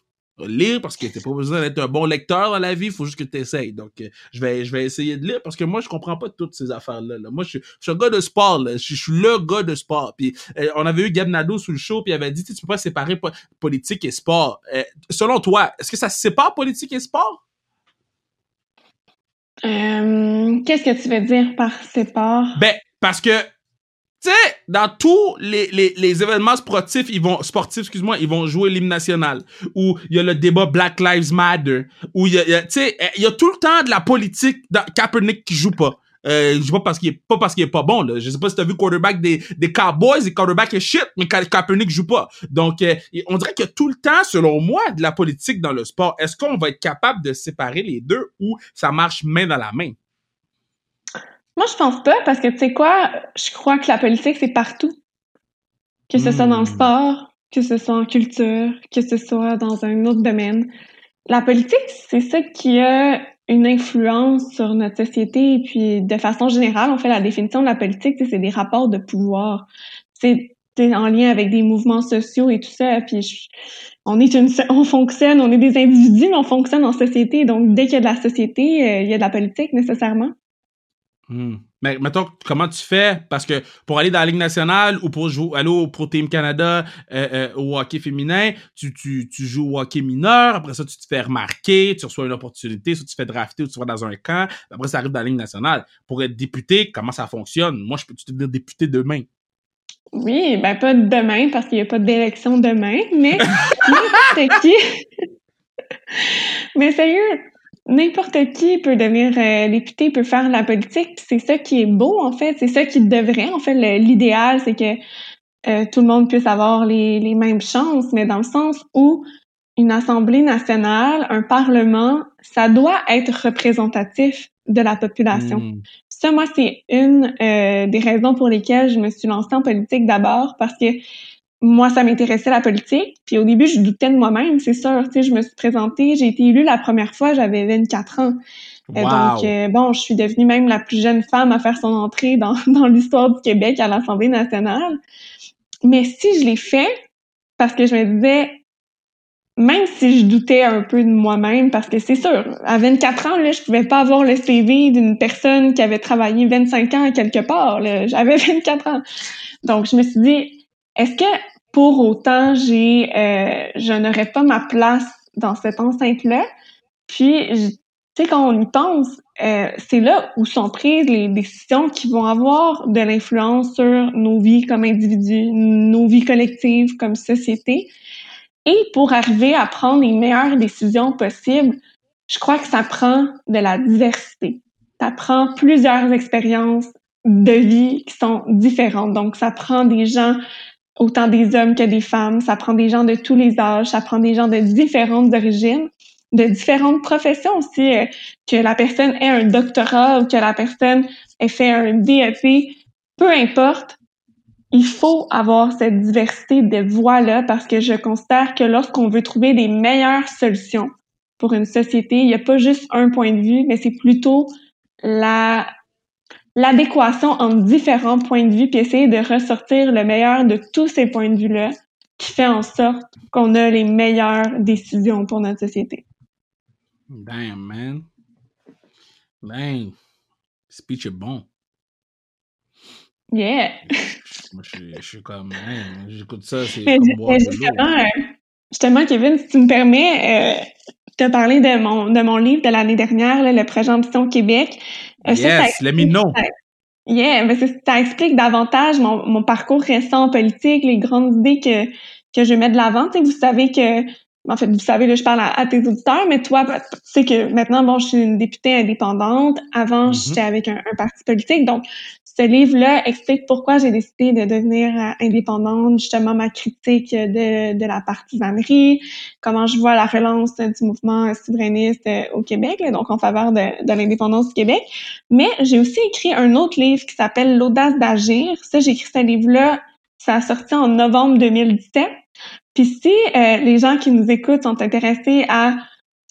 Lire parce que t'as pas besoin d'être un bon lecteur dans la vie, il faut juste que tu essayes. Donc, euh, je, vais, je vais essayer de lire parce que moi, je comprends pas toutes ces affaires-là. Moi, je, suis un gars de sport. Je, suis le gars de sport. Puis, euh, on avait eu Gab sous le show, puis il avait dit, tu peux pas séparer politique et sport. Euh, selon toi, est-ce que ça se sépare politique et sport? Euh, qu'est-ce que tu veux dire par sépare? Ben, parce que, tu sais, dans tous les, les, les, événements sportifs, ils vont, sportifs, excuse-moi, ils vont jouer l'hymne national. Ou il y a le débat Black Lives Matter. Ou il y a, tu sais, il y a tout le temps de la politique dans Kaepernick qui joue pas. Euh, je sais pas parce qu'il est pas parce qu'il est pas bon là. Je sais pas si t'as vu quarterback des des Cowboys, les quarterback est shit, mais Kaepernick joue pas. Donc euh, on dirait qu'il y a tout le temps, selon moi, de la politique dans le sport. Est-ce qu'on va être capable de séparer les deux ou ça marche main dans la main? Moi, je pense pas parce que tu sais quoi, je crois que la politique c'est partout. Que ce soit dans le hmm. sport, que ce soit en culture, que ce soit dans un autre domaine. La politique, c'est ça qui a une influence sur notre société et puis de façon générale, on fait la définition de la politique, c'est des rapports de pouvoir. C'est en lien avec des mouvements sociaux et tout ça. Puis on est une, on fonctionne, on est des individus, mais on fonctionne en société. Donc dès qu'il y a de la société, euh, il y a de la politique nécessairement. Hmm. Mais mettons, comment tu fais? Parce que pour aller dans la Ligue nationale ou pour jouer, aller au Pro Team Canada euh, euh, au hockey féminin, tu, joues au hockey mineur, après ça, tu te fais remarquer, tu reçois une opportunité, soit tu te fais drafter ou tu vas dans un camp, après ça arrive dans la Ligue nationale. Pour être député, comment ça fonctionne? Moi, je peux te dire député demain. Oui, ben pas demain parce qu'il n'y a pas d'élection demain, mais n'importe qui? mais sérieux, n'importe qui peut devenir euh, député, peut faire la politique. C'est ça qui est beau, en fait. C'est ça qui devrait. En fait, l'idéal, c'est que euh, tout le monde puisse avoir les, les mêmes chances, mais dans le sens où une Assemblée nationale, un Parlement, ça doit être représentatif de la population. Hmm. Ça, moi, c'est une euh, des raisons pour lesquelles je me suis lancée en politique d'abord, parce que moi, ça m'intéressait la politique. Puis au début, je doutais de moi-même, c'est sûr. Tu sais, je me suis présentée, j'ai été élue la première fois, j'avais 24 ans. Euh, donc, euh, bon, je suis devenue même la plus jeune femme à faire son entrée dans, dans l'histoire du Québec à l'Assemblée nationale. Mais si je l'ai fait, parce que je me disais, même si je doutais un peu de moi-même, parce que c'est sûr, à 24 ans, là, je pouvais pas avoir le CV d'une personne qui avait travaillé 25 ans quelque part. J'avais 24 ans. Donc, je me suis dit, est-ce que pour autant, j'ai, euh, je n'aurais pas ma place dans cette enceinte-là? Puis, tu sais, quand on y pense, euh, c'est là où sont prises les décisions qui vont avoir de l'influence sur nos vies comme individus, nos vies collectives comme société. Et pour arriver à prendre les meilleures décisions possibles, je crois que ça prend de la diversité. Ça prend plusieurs expériences de vie qui sont différentes. Donc, ça prend des gens, autant des hommes que des femmes, ça prend des gens de tous les âges, ça prend des gens de différentes origines, de différentes professions aussi, euh, que la personne ait un doctorat ou que la personne ait fait un DEP, peu importe, il faut avoir cette diversité de voix-là parce que je considère que lorsqu'on veut trouver des meilleures solutions pour une société, il n'y a pas juste un point de vue, mais c'est plutôt la l'adéquation entre différents points de vue puis essayer de ressortir le meilleur de tous ces points de vue-là qui fait en sorte qu'on a les meilleures décisions pour notre société. Damn, man. Damn. Speech est bon. Yeah. Moi, je, suis comme, j'écoute ça, c'est comme boire justement, euh, justement, Kevin, si tu me permets, euh, te parler de mon, de mon livre de l'année dernière, Le projet Ambition Québec. Euh, yes, know. Yeah, mais ça, explique davantage mon, mon parcours récent en politique, les grandes idées que, que je mets de l'avant. Vous savez que en fait, vous savez, là, je parle à, tes auditeurs, mais toi, tu sais que maintenant, bon, je suis une députée indépendante. Avant, mm-hmm. j'étais avec un, parti politique. Donc, ce livre-là explique pourquoi j'ai décidé de devenir euh, indépendante, justement ma critique de, de la partisanerie, comment je vois la relance du mouvement souverainiste euh, au Québec, donc en faveur de, de l'indépendance du Québec. Mais j'ai aussi écrit un autre livre qui s'appelle L'audace d'agir. Ça, j'ai écrit ce livre-là, ça a sorti en novembre 2017. Puis si euh, les gens qui nous écoutent sont intéressés à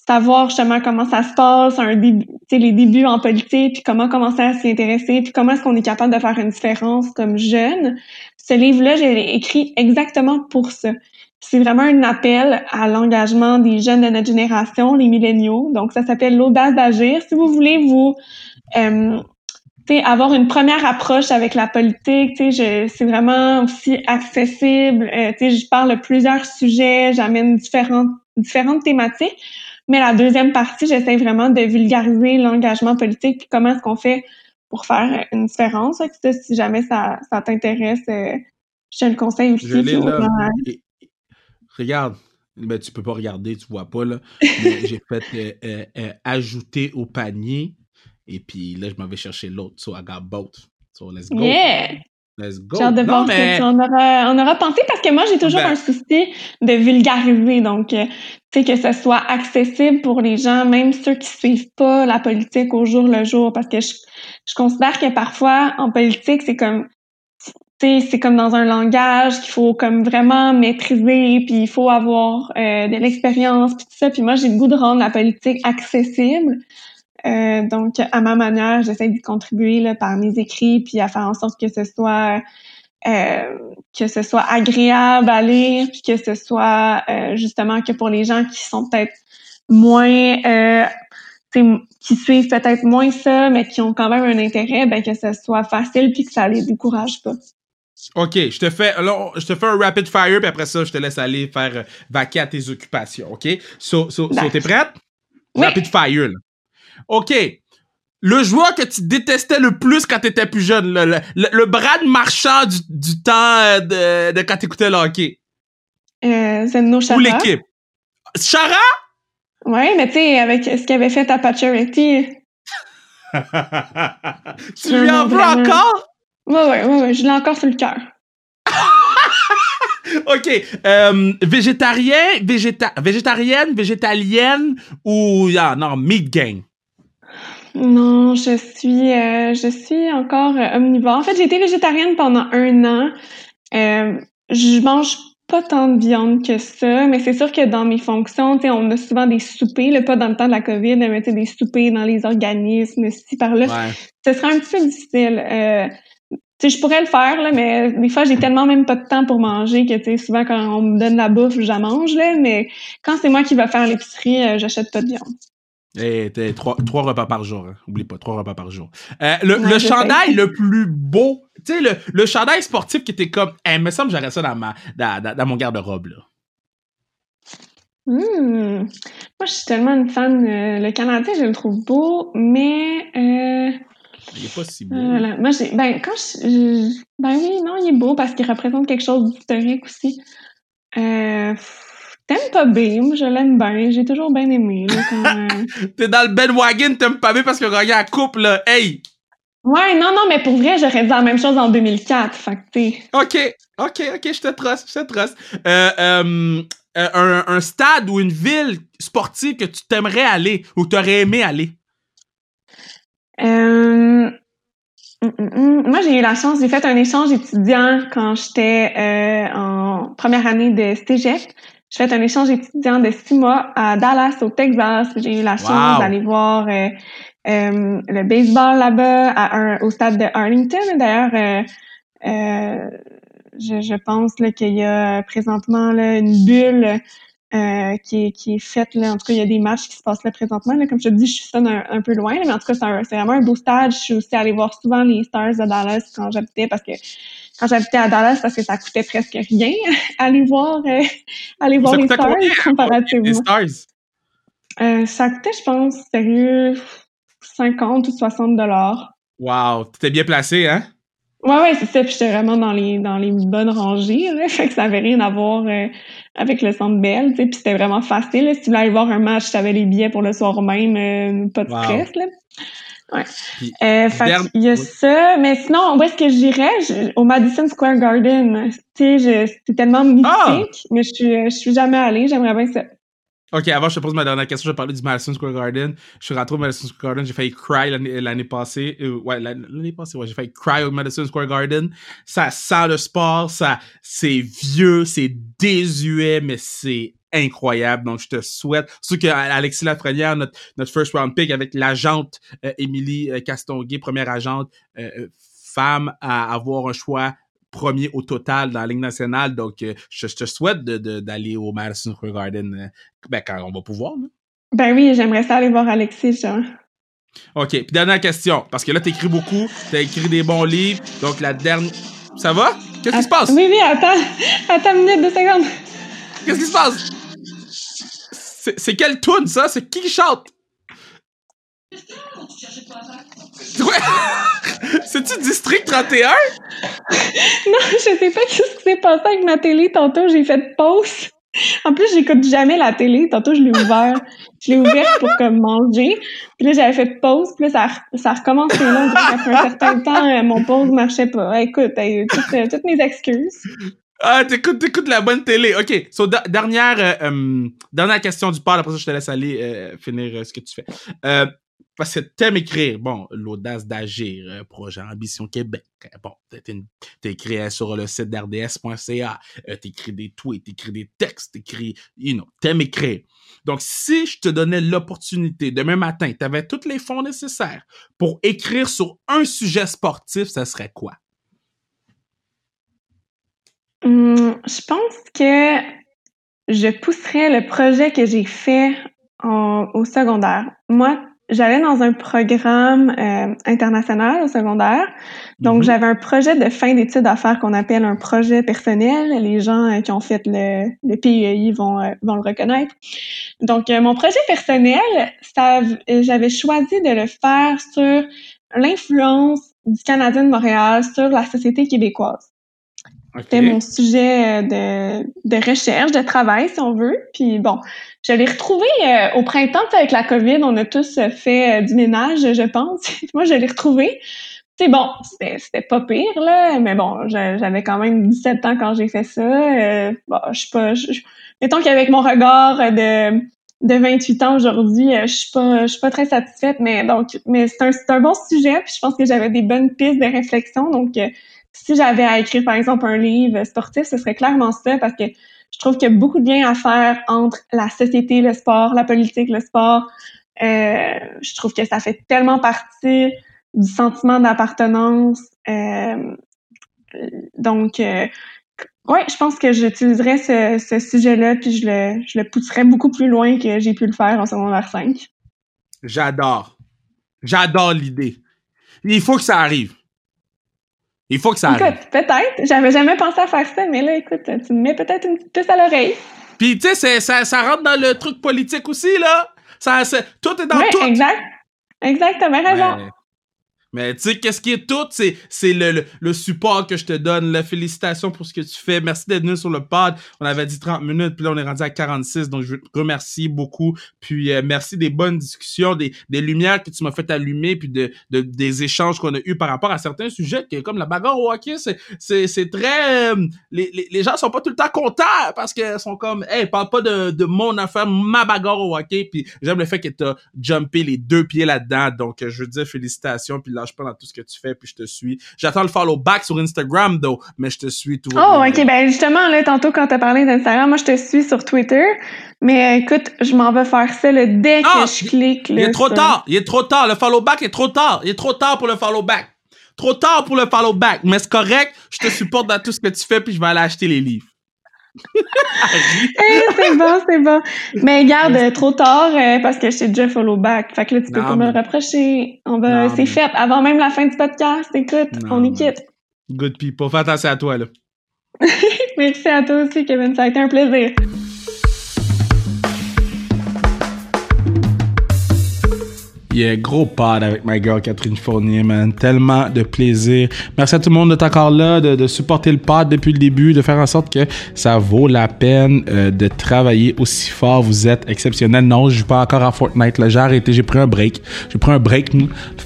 savoir justement comment ça se passe, un les débuts en politique, puis comment commencer à s'y intéresser, puis comment est-ce qu'on est capable de faire une différence comme jeune. Ce livre-là, j'ai écrit exactement pour ça. C'est vraiment un appel à l'engagement des jeunes de notre génération, les milléniaux. Donc, ça s'appelle l'audace d'agir. Si vous voulez vous euh, avoir une première approche avec la politique, c'est vraiment aussi accessible. Euh, je parle de plusieurs sujets, j'amène différentes différentes thématiques. Mais la deuxième partie, j'essaie vraiment de vulgariser l'engagement politique puis comment est-ce qu'on fait pour faire une différence. si jamais ça, ça t'intéresse, euh, je te le conseille aussi. Je Regarde, ben, tu peux pas regarder, tu vois pas là. j'ai fait euh, ajouter au panier et puis là, je m'en vais chercher l'autre. So I got both. So let's go. Yeah! Let's go. Hâte de voir mais... on aura, on aura pensé parce que moi, j'ai toujours ben un souci de vulgariser. Donc, euh, tu sais, que ce soit accessible pour les gens, même ceux qui suivent pas la politique au jour le jour. Parce que je, je considère que parfois, en politique, c'est comme, tu sais, c'est comme dans un langage qu'il faut comme vraiment maîtriser, puis il faut avoir euh, de l'expérience, puis tout ça. Puis moi, j'ai le goût de rendre la politique accessible. Euh, donc, à ma manière, j'essaie d'y contribuer là, par mes écrits, puis à faire en sorte que ce soit euh, que ce soit agréable à lire, puis que ce soit euh, justement que pour les gens qui sont peut-être moins qui suivent peut-être moins ça, mais qui ont quand même un intérêt, ben que ce soit facile puis que ça les décourage pas. OK, je te fais alors, je te fais un rapid fire puis après ça je te laisse aller faire vaquer à tes occupations, OK? So so, so t'es prête? Rapid fire. Là. OK. Le joueur que tu détestais le plus quand tu étais plus jeune, le, le, le Brad Marchand du, du temps euh, de, de quand t'écoutais le hockey? Euh, Zeno Chara. Ou l'équipe? Chara? Ouais, mais tu sais, avec ce qu'il avait fait à Pacioretty. tu lui en veux encore? Ouais, ouais, ouais, ouais, je l'ai encore sur le cœur. OK. Euh, végétarien, végéta végétarienne, végétalienne ou... Ah, non, meat gang. Non, je suis, euh, je suis encore euh, omnivore. En fait, j'ai été végétarienne pendant un an. Euh, je mange pas tant de viande que ça, mais c'est sûr que dans mes fonctions, on a souvent des soupers, là, pas dans le temps de la COVID, mais des soupers dans les organismes, ci par là. Ce serait un petit peu difficile. Euh, je pourrais le faire, là, mais des fois, j'ai tellement même pas de temps pour manger que, souvent, quand on me donne la bouffe, j'en mange, là, mais quand c'est moi qui vais faire l'épicerie, euh, j'achète pas de viande. Eh, t'es trois, trois repas par jour. Hein. Oublie pas, trois repas par jour. Euh, le, le chandail le plus beau, tu sais, le, le chandail sportif qui était comme, eh, me semble j'aurais ça dans, ma, dans, dans, dans mon garde-robe, là. Hmm. Moi, je suis tellement une fan. euh, le Canadien, je le trouve beau, mais euh, Il est pas si beau. voilà. moi, j'ai, ben quand je, je- ben oui, non, il est beau parce qu'il représente quelque chose d'historique aussi. T'aimes pas B, moi je l'aime bien, j'ai toujours bien aimé. Euh, T'es dans le bandwagon, t'aimes pas bien parce a gagné la coupe, là. Hey! Ouais, non, non, mais pour vrai, j'aurais dit la même chose en 2004. Fait que, OK, OK, OK, je te trust, je te trust. Euh, euh, euh, un, un stade ou une ville sportive que tu t'aimerais aller ou que t'aurais aimé aller? Euh, hum, hum, hum. Moi, j'ai eu la chance, j'ai fait un échange étudiant quand j'étais euh, en première année de cégep. J'ai fait un échange étudiant de six mois à Dallas, au Texas. J'ai eu la chance Wow. d'aller voir euh, euh, le baseball là-bas au stade de Arlington. D'ailleurs, euh, euh, je, je pense qu'il y a présentement là, une bulle euh, qui, est, qui est faite. Là. En tout cas, il y a des matchs qui se passent là présentement. Là. Comme je te dis, je suis sonne un, un peu loin, là, mais en tout cas, c'est vraiment un beau stade. Je suis aussi allée voir souvent les Stars de Dallas quand j'habitais parce que quand j'habitais à Dallas, parce que ça coûtait presque rien aller voir, euh, aller voir Ça les Stars comparativement. Les Stars? Euh, ça coûtait, je pense, sérieux, 50 ou 60 dollars. Wow, t'étais bien placé, hein? Ouais, ouais, c'est ça. Puis j'étais vraiment dans les dans les bonnes rangées. Là. Fait que ça avait rien à voir euh, avec le centre Bell. Puis c'était vraiment facile. Là. Si tu voulais aller voir un match, tu avais les billets pour le soir même. euh, pas de Wow. stress. Là. Ouais. Puis, Euh, fait qu'il y a oui. ça. Mais sinon, où est-ce que j'irais? Au Madison Square Garden. Tu sais, c'est tellement mythique, Ah! mais je suis, je suis jamais allée. J'aimerais bien ça. OK, avant, je te pose ma dernière question. Je parler du Madison Square Garden. Je suis rentré au Madison Square Garden. J'ai failli cry l'année passée. Euh, ouais, l'année passée, ouais. J'ai failli cry au Madison Square Garden. Ça sent le sport. Ça, c'est vieux, c'est désuet, mais c'est incroyable. Donc, je te souhaite. Surtout qu'Alexis Lafrenière, notre, notre first round pick avec l'agente euh, Émilie euh, Castonguay, première agente euh, euh, femme à avoir un choix premier au total dans la Ligue nationale. Donc, euh, je, je te souhaite de- de- d'aller au Madison Square Garden euh, ben, quand on va pouvoir. là. Ben oui, j'aimerais ça aller voir Alexis, justement. OK. Puis dernière question. Parce que là, t'écris beaucoup. T'as écrit des bons livres. Donc, la dernière... Ça va? Qu'est-ce qui se passe? Oui, oui, attends. Attends une minute, deux secondes. Qu'est-ce qui se passe? C'est quelle tune ça? C'est qui qui chante? C'est quoi? C'est-tu District 31? Non, je sais pas ce qui s'est passé avec ma télé. Tantôt, j'ai fait pause. En plus, j'écoute jamais la télé. Tantôt, je l'ai ouvert. Je l'ai ouverte pour comme manger. Puis là, j'avais fait pause. Puis là, ça, ça a recommencé là. Après un certain temps, euh, mon pause marchait pas. Écoute, euh, toutes, toutes mes excuses. Ah, t'écoutes, t'écoutes la bonne télé. OK. So, dernière, euh, euh, dernière question du part. Après ça, je te laisse aller euh, finir ce que tu fais. Parce que t'aimes écrire. Bon, l'audace d'agir, euh, projet Ambition Québec. Bon, écrit euh, sur le site d'RDS.ca. Euh, t'écris des tweets, t'écris des textes, t'écris, you know, t'aimes écrire. Donc, si je te donnais l'opportunité, demain matin, t'avais tous les fonds nécessaires pour écrire sur un sujet sportif, ça serait quoi? Hum, je pense que je pousserais le projet que j'ai fait au secondaire. Moi, j'allais dans un programme euh, international au secondaire. Donc, Mhm. j'avais un projet de fin d'études à faire qu'on appelle un projet personnel. Les gens euh, qui ont fait le, le PEI vont, euh, vont le reconnaître. Donc, euh, mon projet personnel, j'avais choisi de le faire sur l'influence du Canadien de Montréal sur la société québécoise. C'était mon sujet euh, de, de recherche, de travail, si on veut. Puis bon, je l'ai retrouvé euh, au printemps, avec la COVID, on a tous euh, fait euh, du ménage, je pense. Moi, je l'ai retrouvé. C'est bon, c'était pas pire, là, mais bon, j'a- j'avais quand même 17 ans quand j'ai fait ça. Euh, bon, je suis pas... mettons qu'avec mon regard de, de 28 ans aujourd'hui, je suis pas je suis pas très satisfaite, mais donc, mais c'est un, un bon sujet, puis je pense que j'avais des bonnes pistes de réflexion, donc... si j'avais à écrire, par exemple, un livre sportif, ce serait clairement ça, parce que je trouve qu'il y a beaucoup de liens à faire entre la société, le sport, la politique, le sport. Euh, je trouve que ça fait tellement partie du sentiment d'appartenance. Euh, donc, euh, ouais, je pense que j'utiliserais ce, ce sujet-là, puis je le, je le pousserais beaucoup plus loin que j'ai pu le faire en secondaire 5. J'adore. J'adore l'idée. Il faut que ça arrive. Il faut que ça arrive. Écoute, peut-être. J'avais jamais pensé à faire ça, mais là, écoute, tu me mets peut-être une petite puce à l'oreille. Puis, tu sais, ça, ça rentre dans le truc politique aussi, là. Ça, tout est dans ouais, tout. exact. Exact, t'as raison. Mais tu sais, qu'est-ce qui est tout? C'est le, le, support que je te donne. La félicitation pour ce que tu fais. Merci d'être venu sur le pod. On avait dit 30 minutes, puis là, on est rendu à 46. Donc, je te remercier beaucoup. Puis, euh, merci des bonnes discussions, des, des lumières que tu m'as fait allumer, puis de, de des échanges qu'on a eu par rapport à certains sujets, que, comme la bagarre au hockey, c'est très... Euh, les, les, les, gens sont pas tout le temps contents parce qu'ils sont comme, hey, parle pas de, de mon affaire, ma bagarre au hockey. Puis, j'aime le fait que tu as jumpé les deux pieds là-dedans. Donc, je veux dire félicitations. Puis, lâche pas dans tout ce que tu fais, puis je te suis. J'attends le follow back sur Instagram, though, mais je te suis tout. Oh, ok, ben justement, là, tantôt, quand t'as parlé d'Instagram, moi, je te suis sur Twitter. Mais écoute, je m'en vais faire ça le dès que ah, je clique. il est trop tard. Il est trop tard. Le follow back est trop tard. Il est trop tard pour le follow back. Trop tard pour le follow back. Mais c'est correct. Je te supporte dans tout ce que tu fais, puis je vais aller acheter les livres. Eh, c'est bon, c'est bon. Mais garde, trop tard euh, parce que je t'ai déjà follow back. Fait que là, tu peux pas me le reprocher. On va, c'est fait. Avant même la fin du podcast, écoute, on est quitte. Good people. Fais attention à toi, là. Merci à toi aussi, Kevin. Ça a été un plaisir. Gros pod avec my girl Catherine Fournier, man. Tellement de plaisir. Merci à tout le monde d'être encore là, de, supporter le pod depuis le début, de faire en sorte que ça vaut la peine euh, de travailler aussi fort. Vous êtes exceptionnel. Non, je joue pas encore à Fortnite. Là, j'ai arrêté, j'ai pris un break. J'ai pris un break.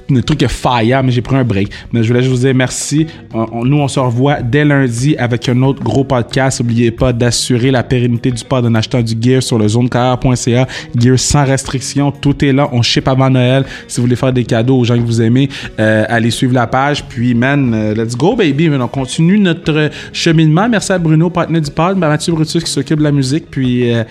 Le truc est fire, mais j'ai pris un break. Mais je voulais juste vous dire merci. nous, on se revoit dès lundi avec un autre gros podcast. N'oubliez pas d'assurer la pérennité du pod en achetant du gear sur le zonecarrière.ca. Gear sans restriction. Tout est là. On ship avant Noël. Si vous voulez faire des cadeaux aux gens que vous aimez, euh, allez suivre la page. Puis, man, euh, let's go, baby. on continue notre cheminement. Merci à Bruno, partenaire du pod, Mathieu Brutus qui s'occupe de la musique. Puis, euh,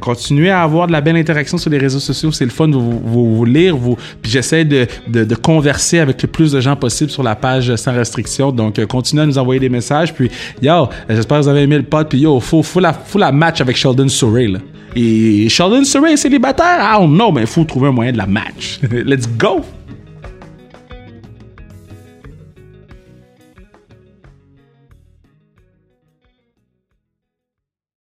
continuez à avoir de la belle interaction sur les réseaux sociaux. C'est le fun de vous, lire. Vous, puis, j'essaie de, de, converser avec le plus de gens possible sur la page sans restriction. Donc, continuez à nous envoyer des messages. Puis, yo, j'espère que vous avez aimé le pod. Puis, yo, faut, faut, la, faut la match avec Sheldon Surrey, là. Et Sheldon Surrey est célibataire? I don't know, mais il faut trouver un moyen de la match. Let's go!